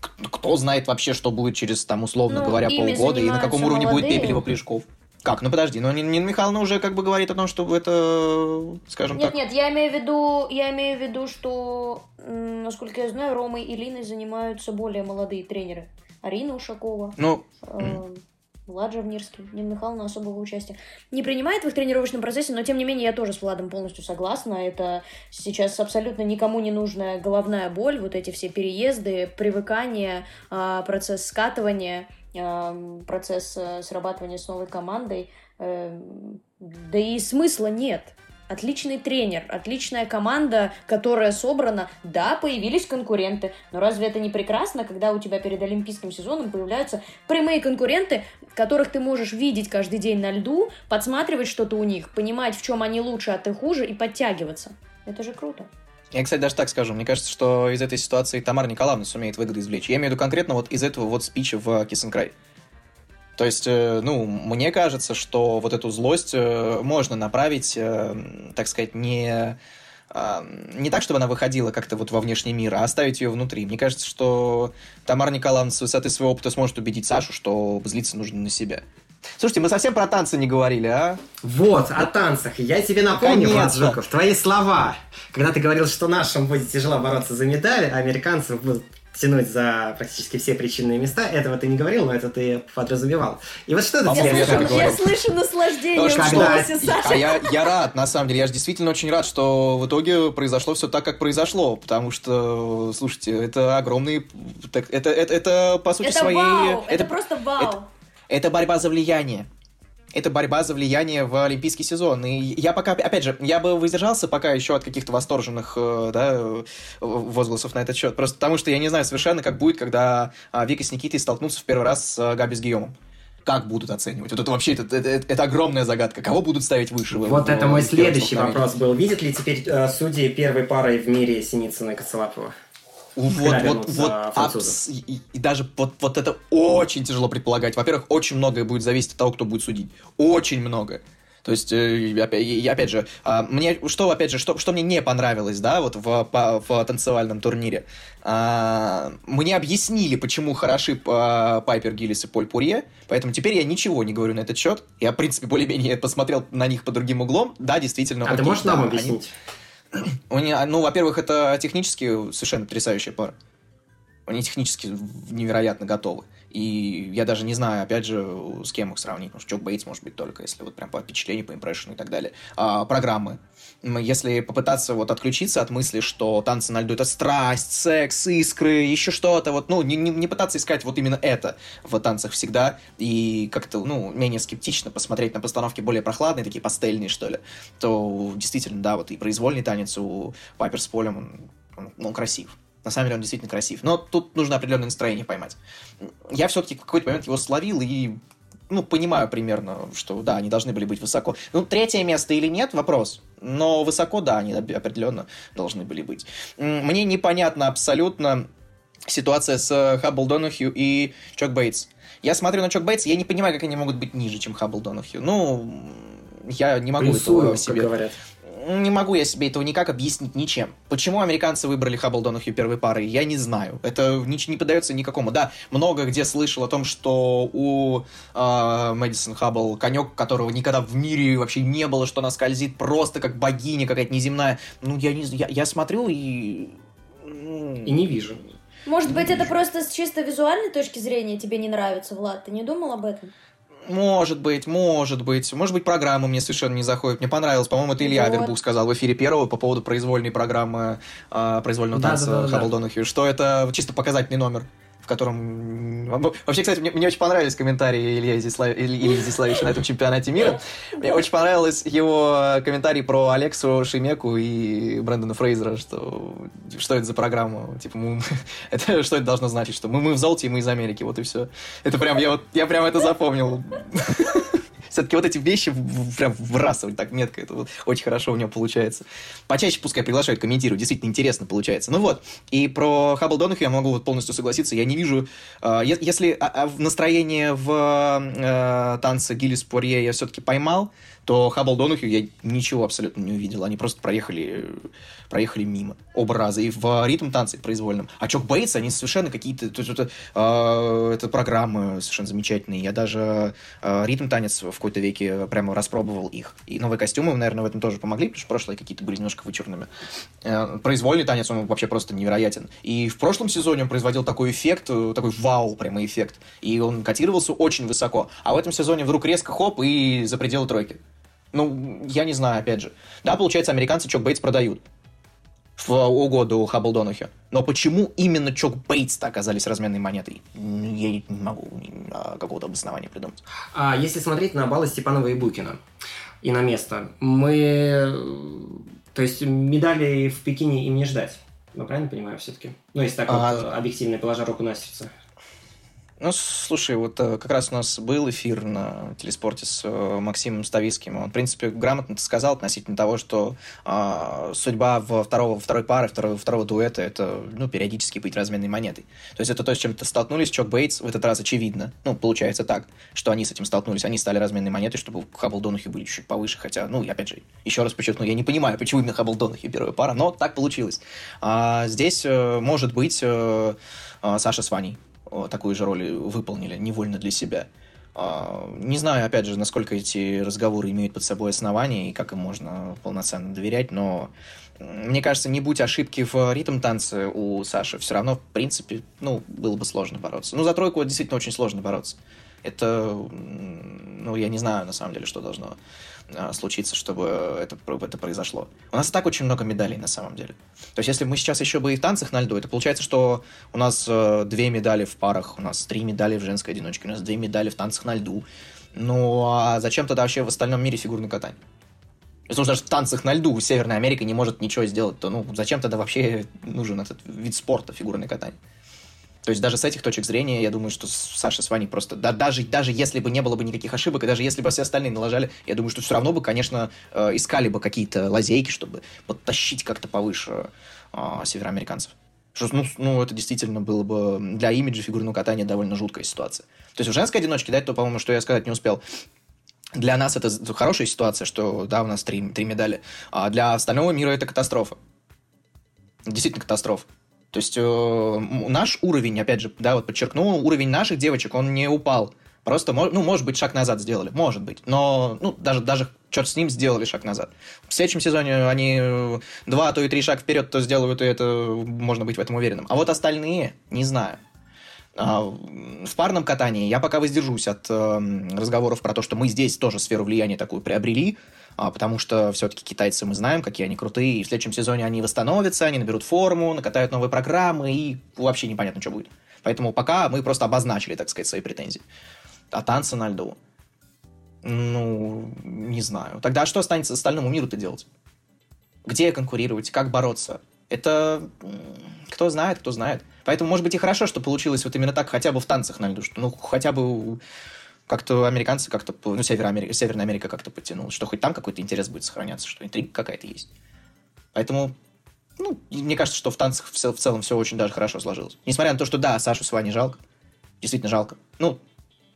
кто знает вообще, что будет через, там, условно ну, говоря, полгода, и на каком уровне молодые. будет Пепелева Плешков. Как? Ну подожди, но Нина Михайловна уже как бы говорит о том, что это, скажем нет, так... Нет, нет, я имею в виду, я имею в виду, что, насколько я знаю, Ромой и Линой занимаются более молодые тренеры. Арина Ушакова. Ну... Э, Влад Жавнирский, Нина Михайловна особого участия. Не принимает в их тренировочном процессе, но тем не менее я тоже с Владом полностью согласна. Это сейчас абсолютно никому не нужная головная боль, вот эти все переезды, привыкание, а, процесс скатывания процесс э, срабатывания с новой командой. Эм, да и смысла нет. отличный тренер, отличная команда, которая собрана. Да, появились конкуренты, но разве это не прекрасно, когда у тебя перед олимпийским сезоном появляются прямые конкуренты, которых ты можешь видеть каждый день на льду, подсматривать что-то у них, понимать, в чем они лучше, а ты хуже, и подтягиваться. Это же круто. Я, кстати, даже так скажу. Мне кажется, что из этой ситуации Тамара Николаевна сумеет выгоду извлечь. Я имею в виду конкретно вот из этого вот спича в Киссенкрай. То есть, э, ну, мне кажется, что вот эту злость э, можно направить, э, так сказать, не не так, чтобы она выходила как-то вот во внешний мир, а оставить ее внутри. Мне кажется, что Тамара Николаевна с высоты своего опыта сможет убедить Сашу, что злиться нужно на себя. Слушайте, мы совсем про танцы не говорили, а? Вот, о танцах. Я тебе напомню, Влад Жуков, твои слова. Когда ты говорил, что нашим будет тяжело бороться за медали, а американцам будут тянуть за практически все причинные места. Этого ты не говорил, но это ты подразумевал. И вот что ты я, слышу, я слышу наслаждение в голосе Саши. А я, я рад, на самом деле. Я же действительно очень рад, что в итоге произошло все так, как произошло. Потому что, слушайте, это огромный... Это, это, это, это по сути, это своей... Вау, это, это просто вау. Это, это борьба за влияние это борьба за влияние в олимпийский сезон. И я пока, опять же, я бы воздержался пока еще от каких-то восторженных э, да, возгласов на этот счет. Просто потому что я не знаю совершенно, как будет, когда а, Вика с Никитой столкнутся в первый раз с э, Габи с Гийомом как будут оценивать? Вот это вообще, это, это, это, это огромная загадка. Кого будут ставить выше? Вот это мой следующий вопрос был. Видят ли теперь э, судьи первой парой в мире Синицына и Коцелапова? Вот, вот, вот, абс... и, и даже вот, вот это очень тяжело предполагать. Во-первых, очень многое будет зависеть от того, кто будет судить. Очень многое. То есть, э, опять, опять же, а, мне что, опять же, что, что мне не понравилось, да, вот в, по, в танцевальном турнире. А, мне объяснили, почему хороши а, Пайпер Гиллис и Поль Пурье, поэтому теперь я ничего не говорю на этот счет. Я, в принципе, более-менее посмотрел на них по другим углом. Да, действительно. А окей, ты можешь нам объяснить? Они... У них, ну, во-первых, это технически совершенно потрясающая пара. Они технически невероятно готовы. И я даже не знаю, опять же, с кем их сравнить. Может, Джок Бейтс, может быть, только, если вот прям по впечатлению, по импрессиону и так далее. А, программы. Если попытаться вот отключиться от мысли, что танцы на льду — это страсть, секс, искры, еще что-то, вот, ну, не, не, не пытаться искать вот именно это в танцах всегда, и как-то, ну, менее скептично посмотреть на постановки более прохладные, такие пастельные, что ли, то действительно, да, вот и произвольный танец у Пайпер с Полем, он, он красив. На самом деле он действительно красив. Но тут нужно определенное настроение поймать. Я все-таки в какой-то момент его словил и ну, понимаю примерно, что да, они должны были быть высоко. Ну, третье место или нет, вопрос. Но высоко, да, они определенно должны были быть. Мне непонятно абсолютно ситуация с Хаббл Донахью и Чок Бейтс. Я смотрю на Чок Бейтс, я не понимаю, как они могут быть ниже, чем Хаббл Донахью. Ну, я не могу Плюсую, этого себе... говорят не могу я себе этого никак объяснить ничем. Почему американцы выбрали Хаббл Донахью первой парой, я не знаю. Это не, не поддается никакому. Да, много где слышал о том, что у э, Мэдисон Хаббл конек, которого никогда в мире вообще не было, что она скользит просто как богиня какая-то неземная. Ну, я, не, я, я смотрю и... И не вижу. Может быть, это просто с чисто визуальной точки зрения тебе не нравится, Влад? Ты не думал об этом? Может быть, может быть. Может быть, программа мне совершенно не заходит. Мне понравилось. По-моему, это Илья вот. Авербух сказал в эфире первого по поводу произвольной программы э, произвольного да, танца да, да, Хаббл да. что это чисто показательный номер в котором... Вообще, кстати, мне, мне очень понравились комментарии Ильи Изяславича на этом чемпионате мира. Мне очень понравилось его комментарий про Алексу Шемеку и Брэндона Фрейзера, что что это за программа, типа, мы... это, что это должно значить, что мы, мы в золоте, и мы из Америки, вот и все. Это прям, я вот, я прям это запомнил все-таки вот эти вещи прям вбрасывать так метко, это вот очень хорошо у него получается. Почаще пускай приглашают, комментируют, действительно интересно получается. Ну вот, и про Хаббл Донахью я могу вот полностью согласиться, я не вижу, э, если э, настроение в э, танце Гиллис Пуарье я все-таки поймал, то Хаббл Донахью я ничего абсолютно не увидел. Они просто проехали, проехали мимо оба раза. И в ритм танце произвольном. А Чок Бейтс, они совершенно какие-то... Это, э, это программы совершенно замечательные. Я даже э, ритм танец в какой-то веке прямо распробовал их. И новые костюмы, наверное, в этом тоже помогли, потому что прошлые какие-то были немножко вычурными. Э, произвольный танец, он вообще просто невероятен. И в прошлом сезоне он производил такой эффект, такой вау прямо эффект. И он котировался очень высоко. А в этом сезоне вдруг резко хоп и за пределы тройки. Ну, я не знаю, опять же. Да, получается, американцы Чок Бейтс продают в угоду Хаббл Донахе. Но почему именно Чок Бейтс-то оказались разменной монетой? Я не могу какого-то обоснования придумать. А если смотреть на баллы Степанова и Букина, и на место. Мы... То есть медали в Пекине им не ждать. Ну, правильно понимаю, все-таки? Ну, если так а... вот объективно положа руку на сердце. Ну, слушай, вот э, как раз у нас был эфир на телеспорте с э, Максимом Ставицким. Он, в принципе, грамотно сказал относительно того, что э, судьба во второго, второй пары, второго, второго дуэта – это, ну, периодически быть разменной монетой. То есть это то, с чем то столкнулись. Чок Бейтс в этот раз очевидно. Ну, получается так, что они с этим столкнулись. Они стали разменной монетой, чтобы Хаббл Донахи были чуть повыше. Хотя, ну, опять же, еще раз подчеркну, я не понимаю, почему именно Хаббл Донахи первая пара, но так получилось. А здесь э, может быть Саша с Ваней такую же роль выполнили невольно для себя. А, не знаю, опять же, насколько эти разговоры имеют под собой основания и как им можно полноценно доверять, но мне кажется, не будь ошибки в ритм танце у Саши, все равно, в принципе, ну, было бы сложно бороться. Ну, за тройку действительно очень сложно бороться. Это, ну, я не знаю, на самом деле, что должно случиться, чтобы это, это произошло. У нас и так очень много медалей на самом деле. То есть, если мы сейчас еще бы и в танцах на льду, это получается, что у нас э, две медали в парах, у нас три медали в женской одиночке, у нас две медали в танцах на льду. Ну, а зачем тогда вообще в остальном мире фигурное катание? Если уж даже в танцах на льду Северная Америка не может ничего сделать, то ну зачем тогда вообще нужен этот вид спорта, фигурное катание? То есть даже с этих точек зрения, я думаю, что Саша с Ваней просто... Да, даже, даже если бы не было бы никаких ошибок, и даже если бы все остальные налажали, я думаю, что все равно бы, конечно, э, искали бы какие-то лазейки, чтобы подтащить как-то повыше э, североамериканцев. Что, ну, ну, это действительно было бы для имиджа фигурного катания довольно жуткая ситуация. То есть в женской одиночке, да, то, по-моему, что я сказать не успел, для нас это хорошая ситуация, что, да, у нас три, три медали, а для остального мира это катастрофа. Действительно катастрофа. То есть э, наш уровень, опять же, да, вот подчеркну, уровень наших девочек, он не упал. Просто, ну, может быть, шаг назад сделали, может быть. Но, ну, даже, даже черт с ним, сделали шаг назад. В следующем сезоне они э, два, а то и три шага вперед то сделают, и это можно быть в этом уверенным. А вот остальные, не знаю. А, в парном катании я пока воздержусь от э, разговоров про то, что мы здесь тоже сферу влияния такую приобрели, потому что все-таки китайцы мы знаем, какие они крутые, и в следующем сезоне они восстановятся, они наберут форму, накатают новые программы, и вообще непонятно, что будет. Поэтому пока мы просто обозначили, так сказать, свои претензии. А танцы на льду? Ну, не знаю. Тогда что останется остальному миру-то делать? Где конкурировать? Как бороться? Это кто знает, кто знает. Поэтому, может быть, и хорошо, что получилось вот именно так, хотя бы в танцах на льду, что ну хотя бы как-то американцы как-то, ну, Северная Америка, Северная Америка как-то подтянулась, что хоть там какой-то интерес будет сохраняться, что интрига какая-то есть. Поэтому, ну, мне кажется, что в танцах в, в целом все очень даже хорошо сложилось. Несмотря на то, что, да, Сашу с Ваней жалко, действительно жалко, ну,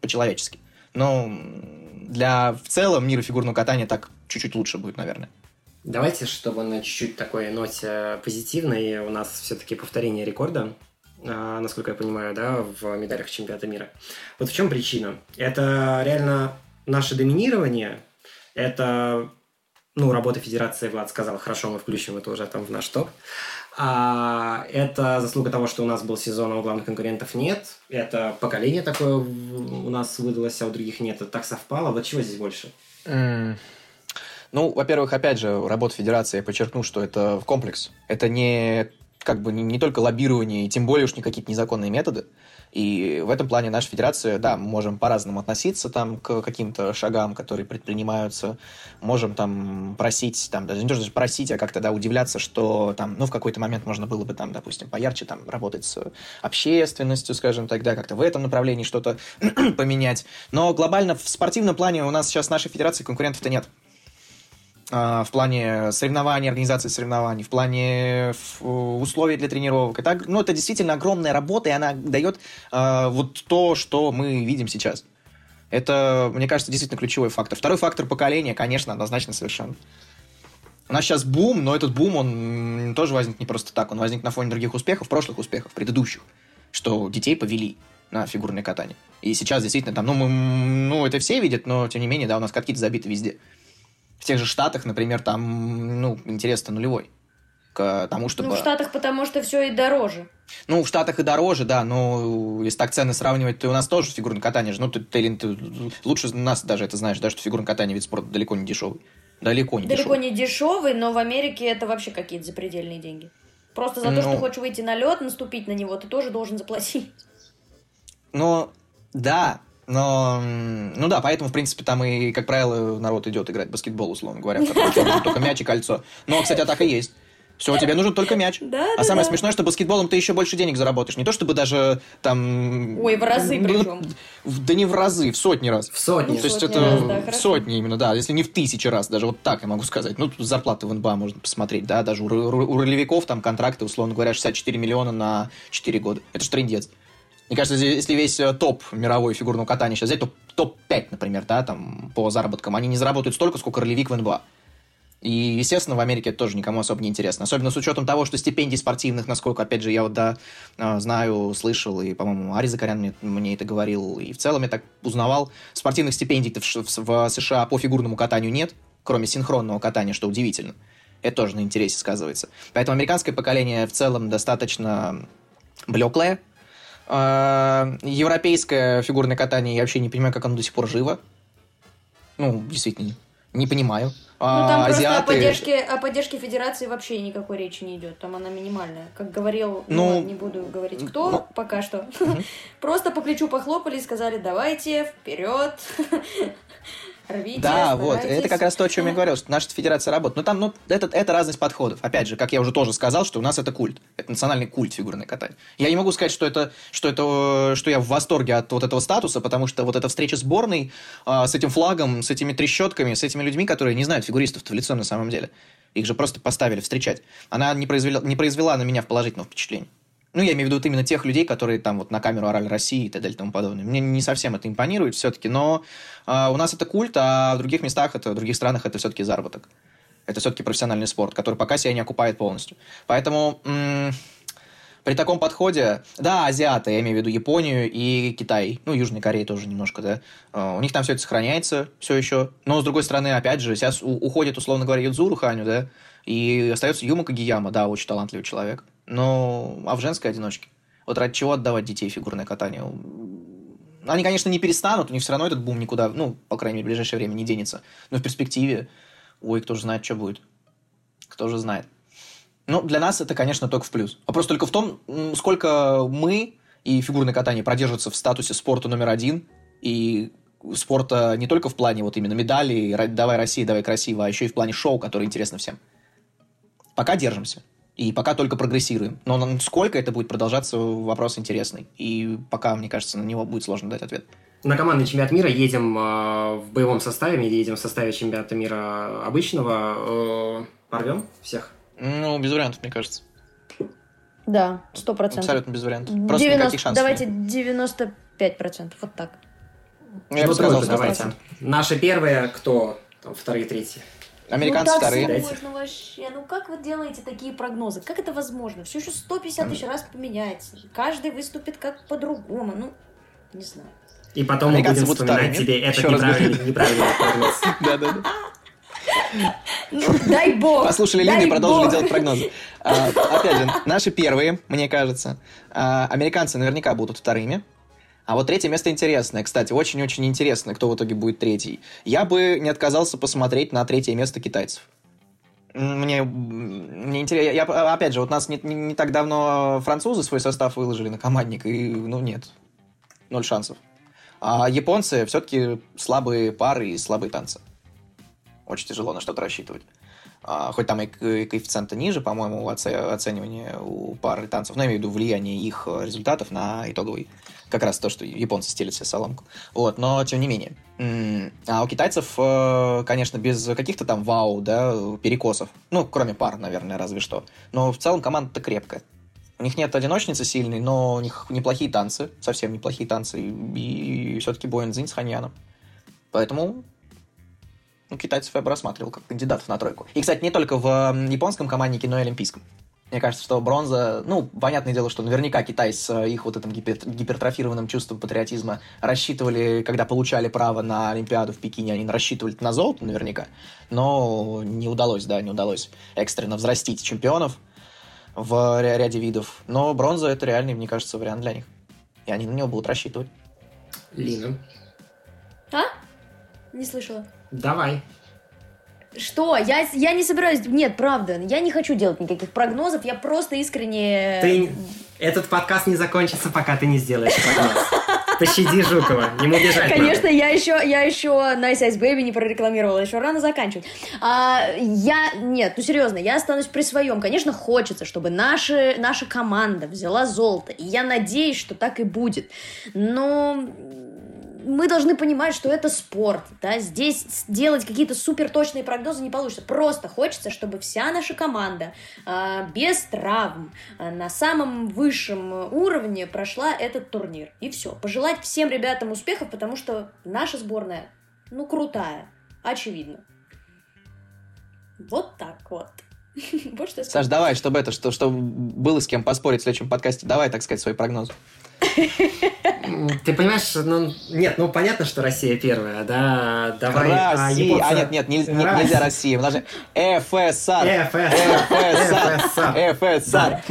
по-человечески. Но для в целом мира фигурного катания так чуть-чуть лучше будет, наверное. Давайте, чтобы на чуть-чуть такой ноте позитивной, у нас все-таки повторение рекорда насколько я понимаю, да, в медалях чемпионата мира. Вот в чем причина? Это реально наше доминирование, это, ну, работа Федерации, Влад сказал, хорошо, мы включим это уже там в наш топ. А это заслуга того, что у нас был сезон, а у главных конкурентов нет. Это поколение такое у нас выдалось, а у других нет. Это так совпало. Вот чего здесь больше? Mm. Ну, во-первых, опять же, работа Федерации, я подчеркну, что это комплекс. Это не как бы не, не только лоббирование, и тем более уж не какие-то незаконные методы. И в этом плане наша федерация, да, мы можем по-разному относиться там к каким-то шагам, которые предпринимаются. Можем там просить, там, даже не то, что просить, а как-то, да, удивляться, что там, ну, в какой-то момент можно было бы там, допустим, поярче там работать с общественностью, скажем так, да, как-то в этом направлении что-то поменять. Но глобально в спортивном плане у нас сейчас нашей федерации конкурентов-то нет. А, в плане соревнований, организации соревнований, в плане условий для тренировок. Это, ну, это действительно огромная работа, и она дает э, вот то, что мы видим сейчас. Это, мне кажется, действительно ключевой фактор. Второй фактор поколения, конечно, однозначно совершенно. У нас сейчас бум, но этот бум, он тоже возник не просто так. Он возник на фоне других успехов, прошлых успехов, предыдущих, что детей повели на фигурное катание. И сейчас действительно там, ну, мы, ну, это все видят, но тем не менее, да, у нас катки забиты везде в тех же Штатах, например, там, ну, интерес-то нулевой к тому, чтобы... Ну, в Штатах потому что все и дороже. Ну, в Штатах и дороже, да, но если так цены сравнивать, то у нас тоже фигурное катание же, ну, ты, ты, ты лучше нас даже это знаешь, да, что фигурное катание вид спорта далеко не дешевый. Далеко не далеко дешевый. не дешевый, но в Америке это вообще какие-то запредельные деньги. Просто за то, что ну. хочешь выйти на лед, наступить на него, ты тоже должен заплатить. Ну, да, Но, ну да, поэтому, в принципе, там и, как правило, народ идет играть в баскетбол, условно говоря, только мяч и кольцо. Но, кстати, так и есть. Все, тебе нужен только мяч. Да, а да, самое да. смешное, что баскетболом ты еще больше денег заработаешь. Не то чтобы даже там... Ой, в разы ну, причем. Да не в разы, в сотни раз. В сотни. То есть Сотни это раз, да, в сотни именно, да, если не в тысячи раз, даже вот так я могу сказать. Ну, тут зарплаты в НБА можно посмотреть, да, даже у, ры- у ролевиков там контракты, условно говоря, 64 миллиона на 4 года. Это же трендец. Мне кажется, если- весь э, топ мировой фигурного катания сейчас взять, то топ-5, например, да, там, по заработкам, они не заработают столько, сколько ролевик в НБА. И, естественно, в Америке это тоже никому особо не интересно. Особенно с учетом того, что стипендий спортивных, насколько, опять же, я вот, да, э, знаю, слышал, и, по-моему, Ари Закарян мне, мне это говорил, и в целом я так узнавал, спортивных стипендий-то в, в- в США по фигурному катанию нет, кроме синхронного катания, что удивительно. Это тоже на интересе сказывается. Поэтому американское поколение в целом достаточно блеклое. Э, Европейское фигурное катание, я вообще не понимаю, как оно до сих пор живо. Ну, действительно, не понимаю. Ну, там А, просто о азиаты- поддержке, о поддержке федерации вообще никакой речи не идет. Там она минимальная. Как говорил, ну, Ну, не буду говорить кто, ну, пока что. Просто по плечу похлопали и сказали, давайте, вперед. Рвите, Да, вот, старайтесь». это как раз то, о чем я говорил, что наша федерация работает. Но там, ну, это, это разность подходов. Опять же, как я уже тоже сказал, что у нас это культ. Это национальный культ фигурное катание. Я не могу сказать, что это, что это, что я в восторге от вот этого статуса, потому что вот эта встреча сборной а, с этим флагом, с этими трещотками, с этими людьми, которые не знают фигуристов-то в лицо на самом деле. Их же просто поставили встречать. Она не произвела, не произвела на меня положительного впечатления. Ну, я имею в виду вот именно тех людей, которые там вот на камеру орали России и так далее и тому подобное. Мне не совсем это импонирует все-таки, но а, у нас это культ, а в других местах, это, в других странах это все-таки заработок. Это все-таки профессиональный спорт, который пока себя не окупает полностью. Поэтому м, при таком подходе, да, азиаты, я имею в виду Японию и Китай, ну, Южной Кореи тоже немножко, да, а, у них там все это сохраняется все еще, но, с другой стороны, опять же, сейчас уходит, условно говоря, Юдзуру Ханю, да, и остается Юма Кагияма, да, очень талантливый человек, но, а в женской одиночке? Вот ради чего отдавать детей фигурное катание? Они, конечно, не перестанут, у них все равно этот бум никуда, ну, по крайней мере, в ближайшее время не денется. Но в перспективе, ой, кто же знает, что будет. Кто же знает. Ну, для нас это, конечно, только в плюс. Вопрос только в том, сколько мы и фигурное катание продержатся в статусе спорта номер один, и спорта не только в плане вот именно медалей, давай Россия, давай красиво, а еще и в плане шоу, которое интересно всем. Пока держимся. И пока только прогрессируем. Но сколько это будет продолжаться, вопрос интересный. И пока, мне кажется, на него будет сложно дать ответ. На командный чемпионат мира едем э, в боевом составе, или едем в составе чемпионата мира обычного. Э, порвем всех? Ну, без вариантов, мне кажется. Да, сто процентов. Абсолютно без вариантов. Просто никаких шансов. Давайте нет. 95 процентов, вот так. Я бы Ну, сказал, давайте. Наши первые, кто? Там, вторые, третьи. Американцы ну, так вторые. сложно вообще. Ну как вы делаете такие прогнозы? Как это возможно? Все еще 150 тысяч раз поменяется. Каждый выступит как по-другому. Ну, не знаю. И потом мы будем будут вспоминать вторыми. тебе этот неправильный, неправильный прогноз. Да, да, да. Ну, дай бог. Послушали Лину и продолжили бог. делать прогнозы. А, Опять же, наши первые, мне кажется. А, Американцы наверняка будут вторыми. А вот третье место интересное. Кстати, очень-очень интересно, кто в итоге будет третий. Я бы не отказался посмотреть на третье место китайцев. Мне, мне интересно. Я, опять же, вот нас не, не- не так давно французы свой состав выложили на командник, и, ну, нет. Ноль шансов. А японцы все-таки слабые пары и слабые танцы. Очень тяжело на что-то рассчитывать. А, хоть там и ко- и коэффициенты ниже, по-моему, оце- оценивания у пары танцев, но я имею в виду влияние их э, результатов на итоговый. Как раз то, что японцы стелят себе соломку. Вот, но тем не менее. А у китайцев, э, конечно, без каких-то там вау, да, перекосов. Ну, кроме пар, наверное, разве что. Но в целом команда-то крепкая. У них нет одиночницы сильной, но у них неплохие танцы, совсем неплохие танцы. И, все-таки Боин Цзинь с Ханьяном. Поэтому ну, китайцев я бы рассматривал как кандидатов на тройку. И, кстати, не только в японском команднике, но и олимпийском. Мне кажется, что бронза... Ну, понятное дело, что наверняка Китай с э, их вот этим гипер- гипертрофированным чувством патриотизма рассчитывали, когда получали право на Олимпиаду в Пекине, они рассчитывали на золото наверняка. Но не удалось, да, не удалось экстренно взрастить чемпионов в ря- ряде видов. Но бронза — это реальный, мне кажется, вариант для них. И они на него будут рассчитывать. Лина, А? Не слышала. Давай. Что? Я, я не собираюсь... Нет, правда, я не хочу делать никаких прогнозов, я просто искренне... Ты... Этот подкаст не закончится, пока ты не сделаешь прогноз. Пощади Жукова, ему бежать Конечно, я еще, я еще Nice Ice Baby не прорекламировала, еще рано заканчивать. А, я, нет, ну серьезно, я останусь при своем. Конечно, хочется, чтобы наши, наша команда взяла золото, и я надеюсь, что так и будет. Но мы должны понимать, что это спорт, да, здесь делать какие-то супер точные прогнозы не получится. Просто хочется, чтобы вся наша команда э, без травм э, на самом высшем уровне прошла этот турнир. И все. Пожелать всем ребятам успехов, потому что наша сборная, ну, крутая, очевидно. Вот так вот. Вот Саш, давай, чтобы это, что, чтобы было с кем поспорить в следующем подкасте, давай, так сказать, свой прогноз. Ты понимаешь, ну, нет, ну, понятно, что Россия первая, да, давай... Россия, а, японцы... а нет, нет, не, не, нельзя Россия, же ФСР, ФСР, ФСР.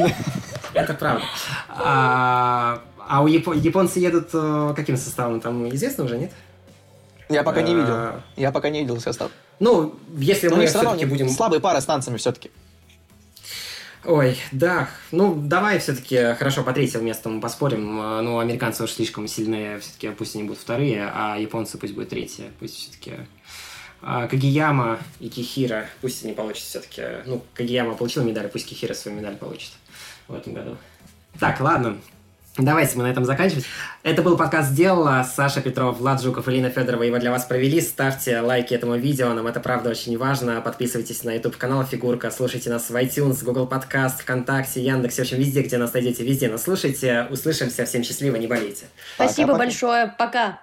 Это правда. А, а у японцы едут э, каким составом, там известно уже, нет? Я пока не видел. А. Я пока не видел состав. Ну, если мы все-таки будем... Слабые пары с танцами все-таки. Ой, да. Ну, давай все-таки хорошо по третьему месту мы поспорим. А, ну, американцы уж слишком сильные, все-таки пусть они будут вторые, а японцы пусть будут третьи. Пусть все-таки а, Кагияма и Кихира, пусть они получат все-таки... Ну, Кагияма получил медаль, пусть Кихира свою медаль получит в этом году. Так, ладно. Давайте мы на этом заканчивать. Это был подкаст «Сделала». Саша Петров, Влад Жуков, Ирина Федорова его для вас провели. Ставьте лайки этому видео, нам это правда очень важно. Подписывайтесь на YouTube-канал «Фигурка», слушайте нас в iTunes, Google Podcast, ВКонтакте, Яндексе, в общем, везде, где нас найдете, везде нас слушайте. Услышимся, всем счастливо, не болейте. Спасибо пока, большое, пока.